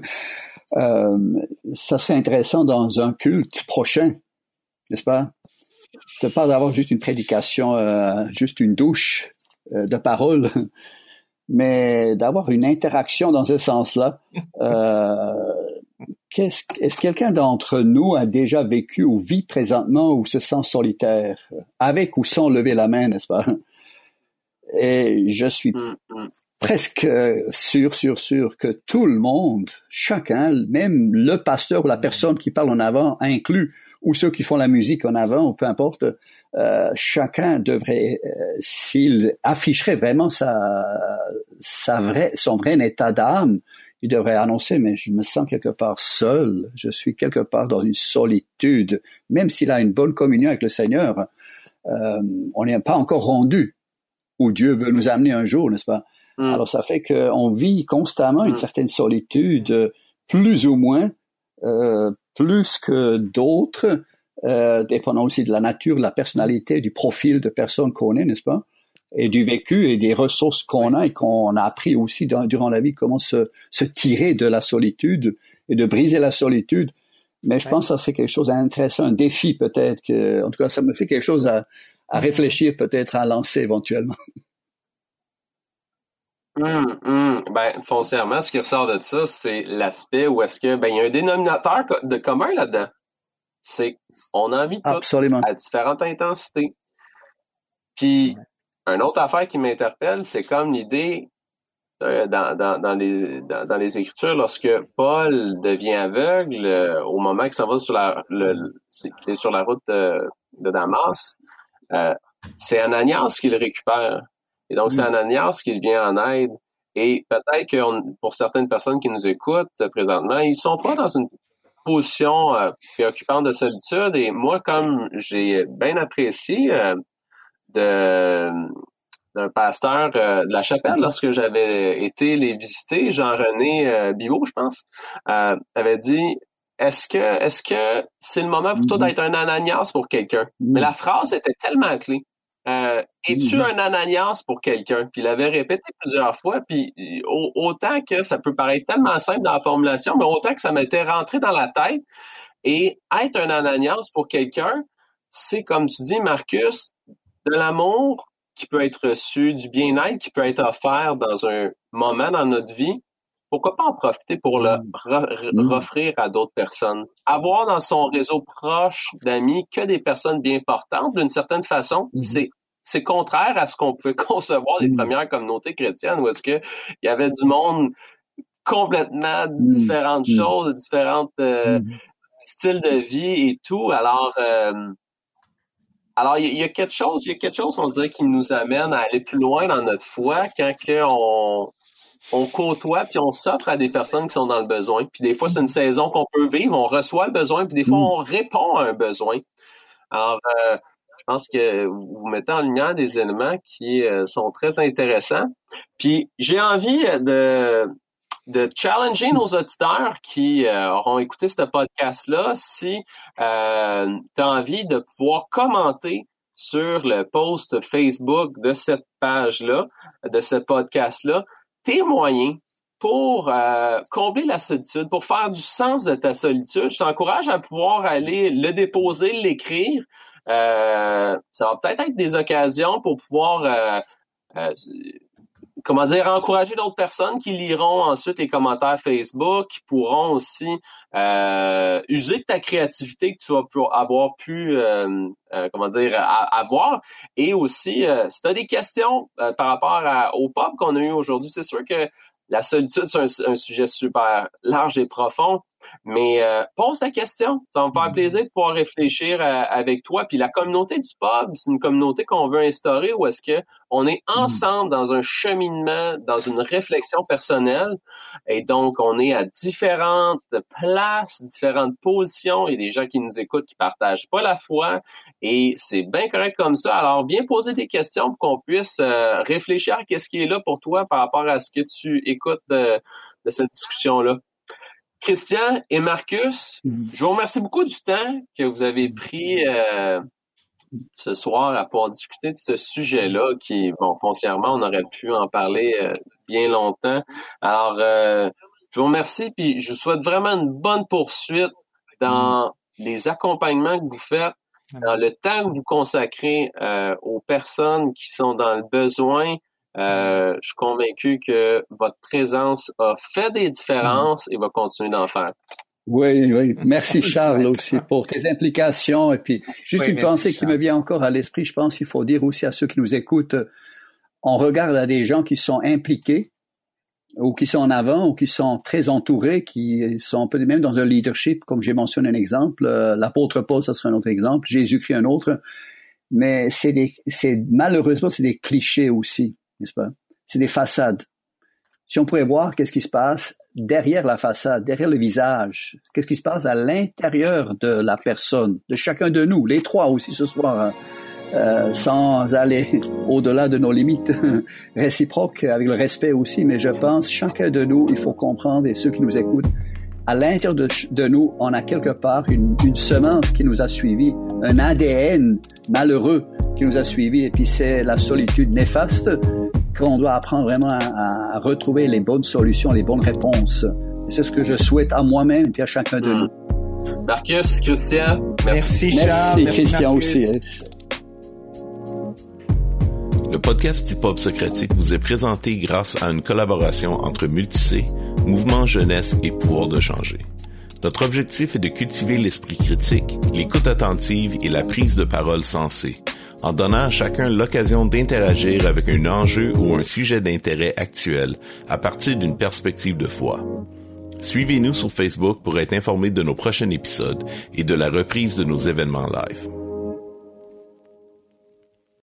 [laughs] euh, ça serait intéressant dans un culte prochain, n'est-ce pas? De pas d'avoir juste une prédication, euh, juste une douche euh, de paroles, mais d'avoir une interaction dans ce sens-là. [laughs] Euh, est-ce que quelqu'un d'entre nous a déjà vécu ou vit présentement ou se sent solitaire, avec ou sans lever la main, n'est-ce pas? Et je suis mm, mm. Presque sûr, sûr, sûr que tout le monde, chacun, même le pasteur ou la personne qui parle en avant inclus, ou ceux qui font la musique en avant, ou peu importe, euh, chacun devrait, euh, s'il afficherait vraiment sa, sa vrai, son vrai état d'âme, il devrait annoncer, mais je me sens quelque part seul, je suis quelque part dans une solitude, même s'il a une bonne communion avec le Seigneur, euh, on n'est pas encore rendu où Dieu veut nous amener un jour, n'est-ce pas? Mm. Alors ça fait qu'on vit constamment une mm. certaine solitude, plus ou moins, euh, plus que d'autres, euh, dépendant aussi de la nature, de la personnalité, du profil de personne qu'on est, n'est-ce pas? Et du vécu et des ressources qu'on a et qu'on a appris aussi durant la vie comment se, se tirer de la solitude et de briser la solitude. Mais je pense que ça c'est quelque chose d'intéressant, un défi peut-être. Que, en tout cas, ça me fait quelque chose à, à réfléchir, peut-être à lancer éventuellement. [laughs] Hum, hum. Ben, foncièrement, ce qui ressort de ça, c'est l'aspect où est-ce que ben il y a un dénominateur de commun là-dedans. C'est on a envie de Absolument. à différentes intensités. Puis une autre affaire qui m'interpelle, c'est comme l'idée euh, dans, dans, dans, les, dans, les Écritures, lorsque Paul devient aveugle euh, au moment qu'il s'en va sur la, le, est sur la route de, de Damas, euh, c'est Ananias qui le récupère. Et donc, c'est mm. Ananias qui vient en aide. Et peut-être que pour certaines personnes qui nous écoutent présentement, ils sont pas dans une position euh, préoccupante de solitude. Et moi, comme j'ai bien apprécié de d'un pasteur euh, de la chapelle lorsque j'avais été les visiter, Jean-René euh, je pense, euh, avait dit est-ce que est-ce que c'est le moment pour toi mm-hmm. d'être un Ananias pour quelqu'un? Mm-hmm. Mais la phrase était tellement clé. Euh, es-tu un Ananias pour quelqu'un? Puis il avait répété plusieurs fois, puis autant que ça peut paraître tellement simple dans la formulation, mais autant que ça m'était rentré dans la tête. Et être un Ananias pour quelqu'un, c'est comme tu dis, Marcus, de l'amour qui peut être reçu, du bien-être qui peut être offert dans un moment dans notre vie, pourquoi pas en profiter pour le mm. offrir à d'autres personnes? Avoir dans son réseau proche d'amis que des personnes bien portantes, d'une certaine façon, mm-hmm. c'est c'est contraire à ce qu'on pouvait [laughs] concevoir des mm. premières communautés chrétiennes, où est-ce qu'il y avait du monde complètement mm. différentes choses, différents euh, styles de vie et tout. Alors, euh, alors, il y, a quelque chose, il y a quelque chose qu'on dirait qui nous amène à aller plus loin dans notre foi quand on, on côtoie puis on s'offre à des personnes qui sont dans le besoin. Puis des fois, c'est une saison qu'on peut vivre, on reçoit le besoin, puis des fois, on répond à un besoin. Alors, euh, je pense que vous mettez en lumière des éléments qui euh, sont très intéressants. Puis j'ai envie de, de challenger nos auditeurs qui euh, auront écouté ce podcast-là si euh, tu as envie de pouvoir commenter sur le post Facebook de cette page-là, de ce podcast-là, tes moyens pour euh, combler la solitude, pour faire du sens de ta solitude. Je t'encourage à pouvoir aller le déposer, l'écrire. ça va peut-être être des occasions pour pouvoir comment dire, encourager d'autres personnes qui liront ensuite les commentaires Facebook, qui pourront aussi euh, user de ta créativité que tu vas avoir pu, euh, euh, comment dire, avoir. Et aussi, si tu as des questions par rapport au pop qu'on a eu aujourd'hui, c'est sûr que la solitude, c'est un, sujet super large et profond. Mais euh, pose ta question. Ça va me faire plaisir de pouvoir réfléchir euh, avec toi. Puis la communauté du pub, c'est une communauté qu'on veut instaurer où est-ce que on est mm. ensemble dans un cheminement, dans une réflexion personnelle. Et donc, on est à différentes places, différentes positions. Il y a des gens qui nous écoutent qui partagent pas la foi. Et c'est bien correct comme ça. Alors, viens poser des questions pour qu'on puisse euh, réfléchir à qu'est-ce qui est là pour toi par rapport à ce que tu écoutes de cette discussion-là. Christian et Marcus, mm. je vous remercie beaucoup du temps que vous avez pris euh, ce soir à pouvoir discuter de ce sujet-là qui, bon, foncièrement, on aurait pu en parler euh, bien longtemps. Alors, euh, je vous remercie, puis je vous souhaite vraiment une bonne poursuite dans les accompagnements que vous faites, dans le temps que vous consacrez aux personnes qui sont dans le besoin, euh, je suis convaincu que votre présence a fait des différences et va continuer d'en faire. Oui, oui. Merci Charles aussi pour tes implications. Et puis, juste une pensée qui me vient encore à l'esprit, je pense qu'il faut dire aussi à ceux qui nous écoutent, on regarde à des gens qui sont impliqués ou qui sont en avant ou qui sont très entourés, qui sont peut-être même dans un leadership, comme j'ai mentionné un exemple. Euh, l'apôtre Paul, ça serait un autre exemple. Jésus-Christ, un autre. Mais c'est c'est malheureusement, c'est des clichés aussi n'est-ce pas? C'est des façades. Si on pourrait voir qu'est-ce qui se passe derrière la façade, derrière le visage, qu'est-ce qui se passe à l'intérieur de la personne, de chacun de nous, les trois aussi ce soir, hein, euh, sans aller [laughs] au-delà de nos limites [laughs] réciproques, avec le respect aussi, mais je pense chacun de nous, il faut comprendre, et ceux qui nous écoutent, à l'intérieur de, nous, on a quelque part une, une semence qui nous a suivis, un ADN malheureux qui nous a suivis, et puis c'est la solitude néfaste qu'on doit apprendre vraiment à, retrouver les bonnes solutions, les bonnes réponses. C'est ce que je souhaite à moi-même et à chacun de nous. Marcus, Christian, merci. Charles. Merci, Christian aussi. Hein. Le podcast Hip Hop Socratique vous est présenté grâce à une collaboration entre Multicé, Mouvement Jeunesse et Pouvoir de changer. Notre objectif est de cultiver l'esprit critique, l'écoute attentive et la prise de parole sensée en donnant à chacun l'occasion d'interagir avec un enjeu ou un sujet d'intérêt actuel à partir d'une perspective de foi. Suivez-nous sur Facebook pour être informé de nos prochains épisodes et de la reprise de nos événements live.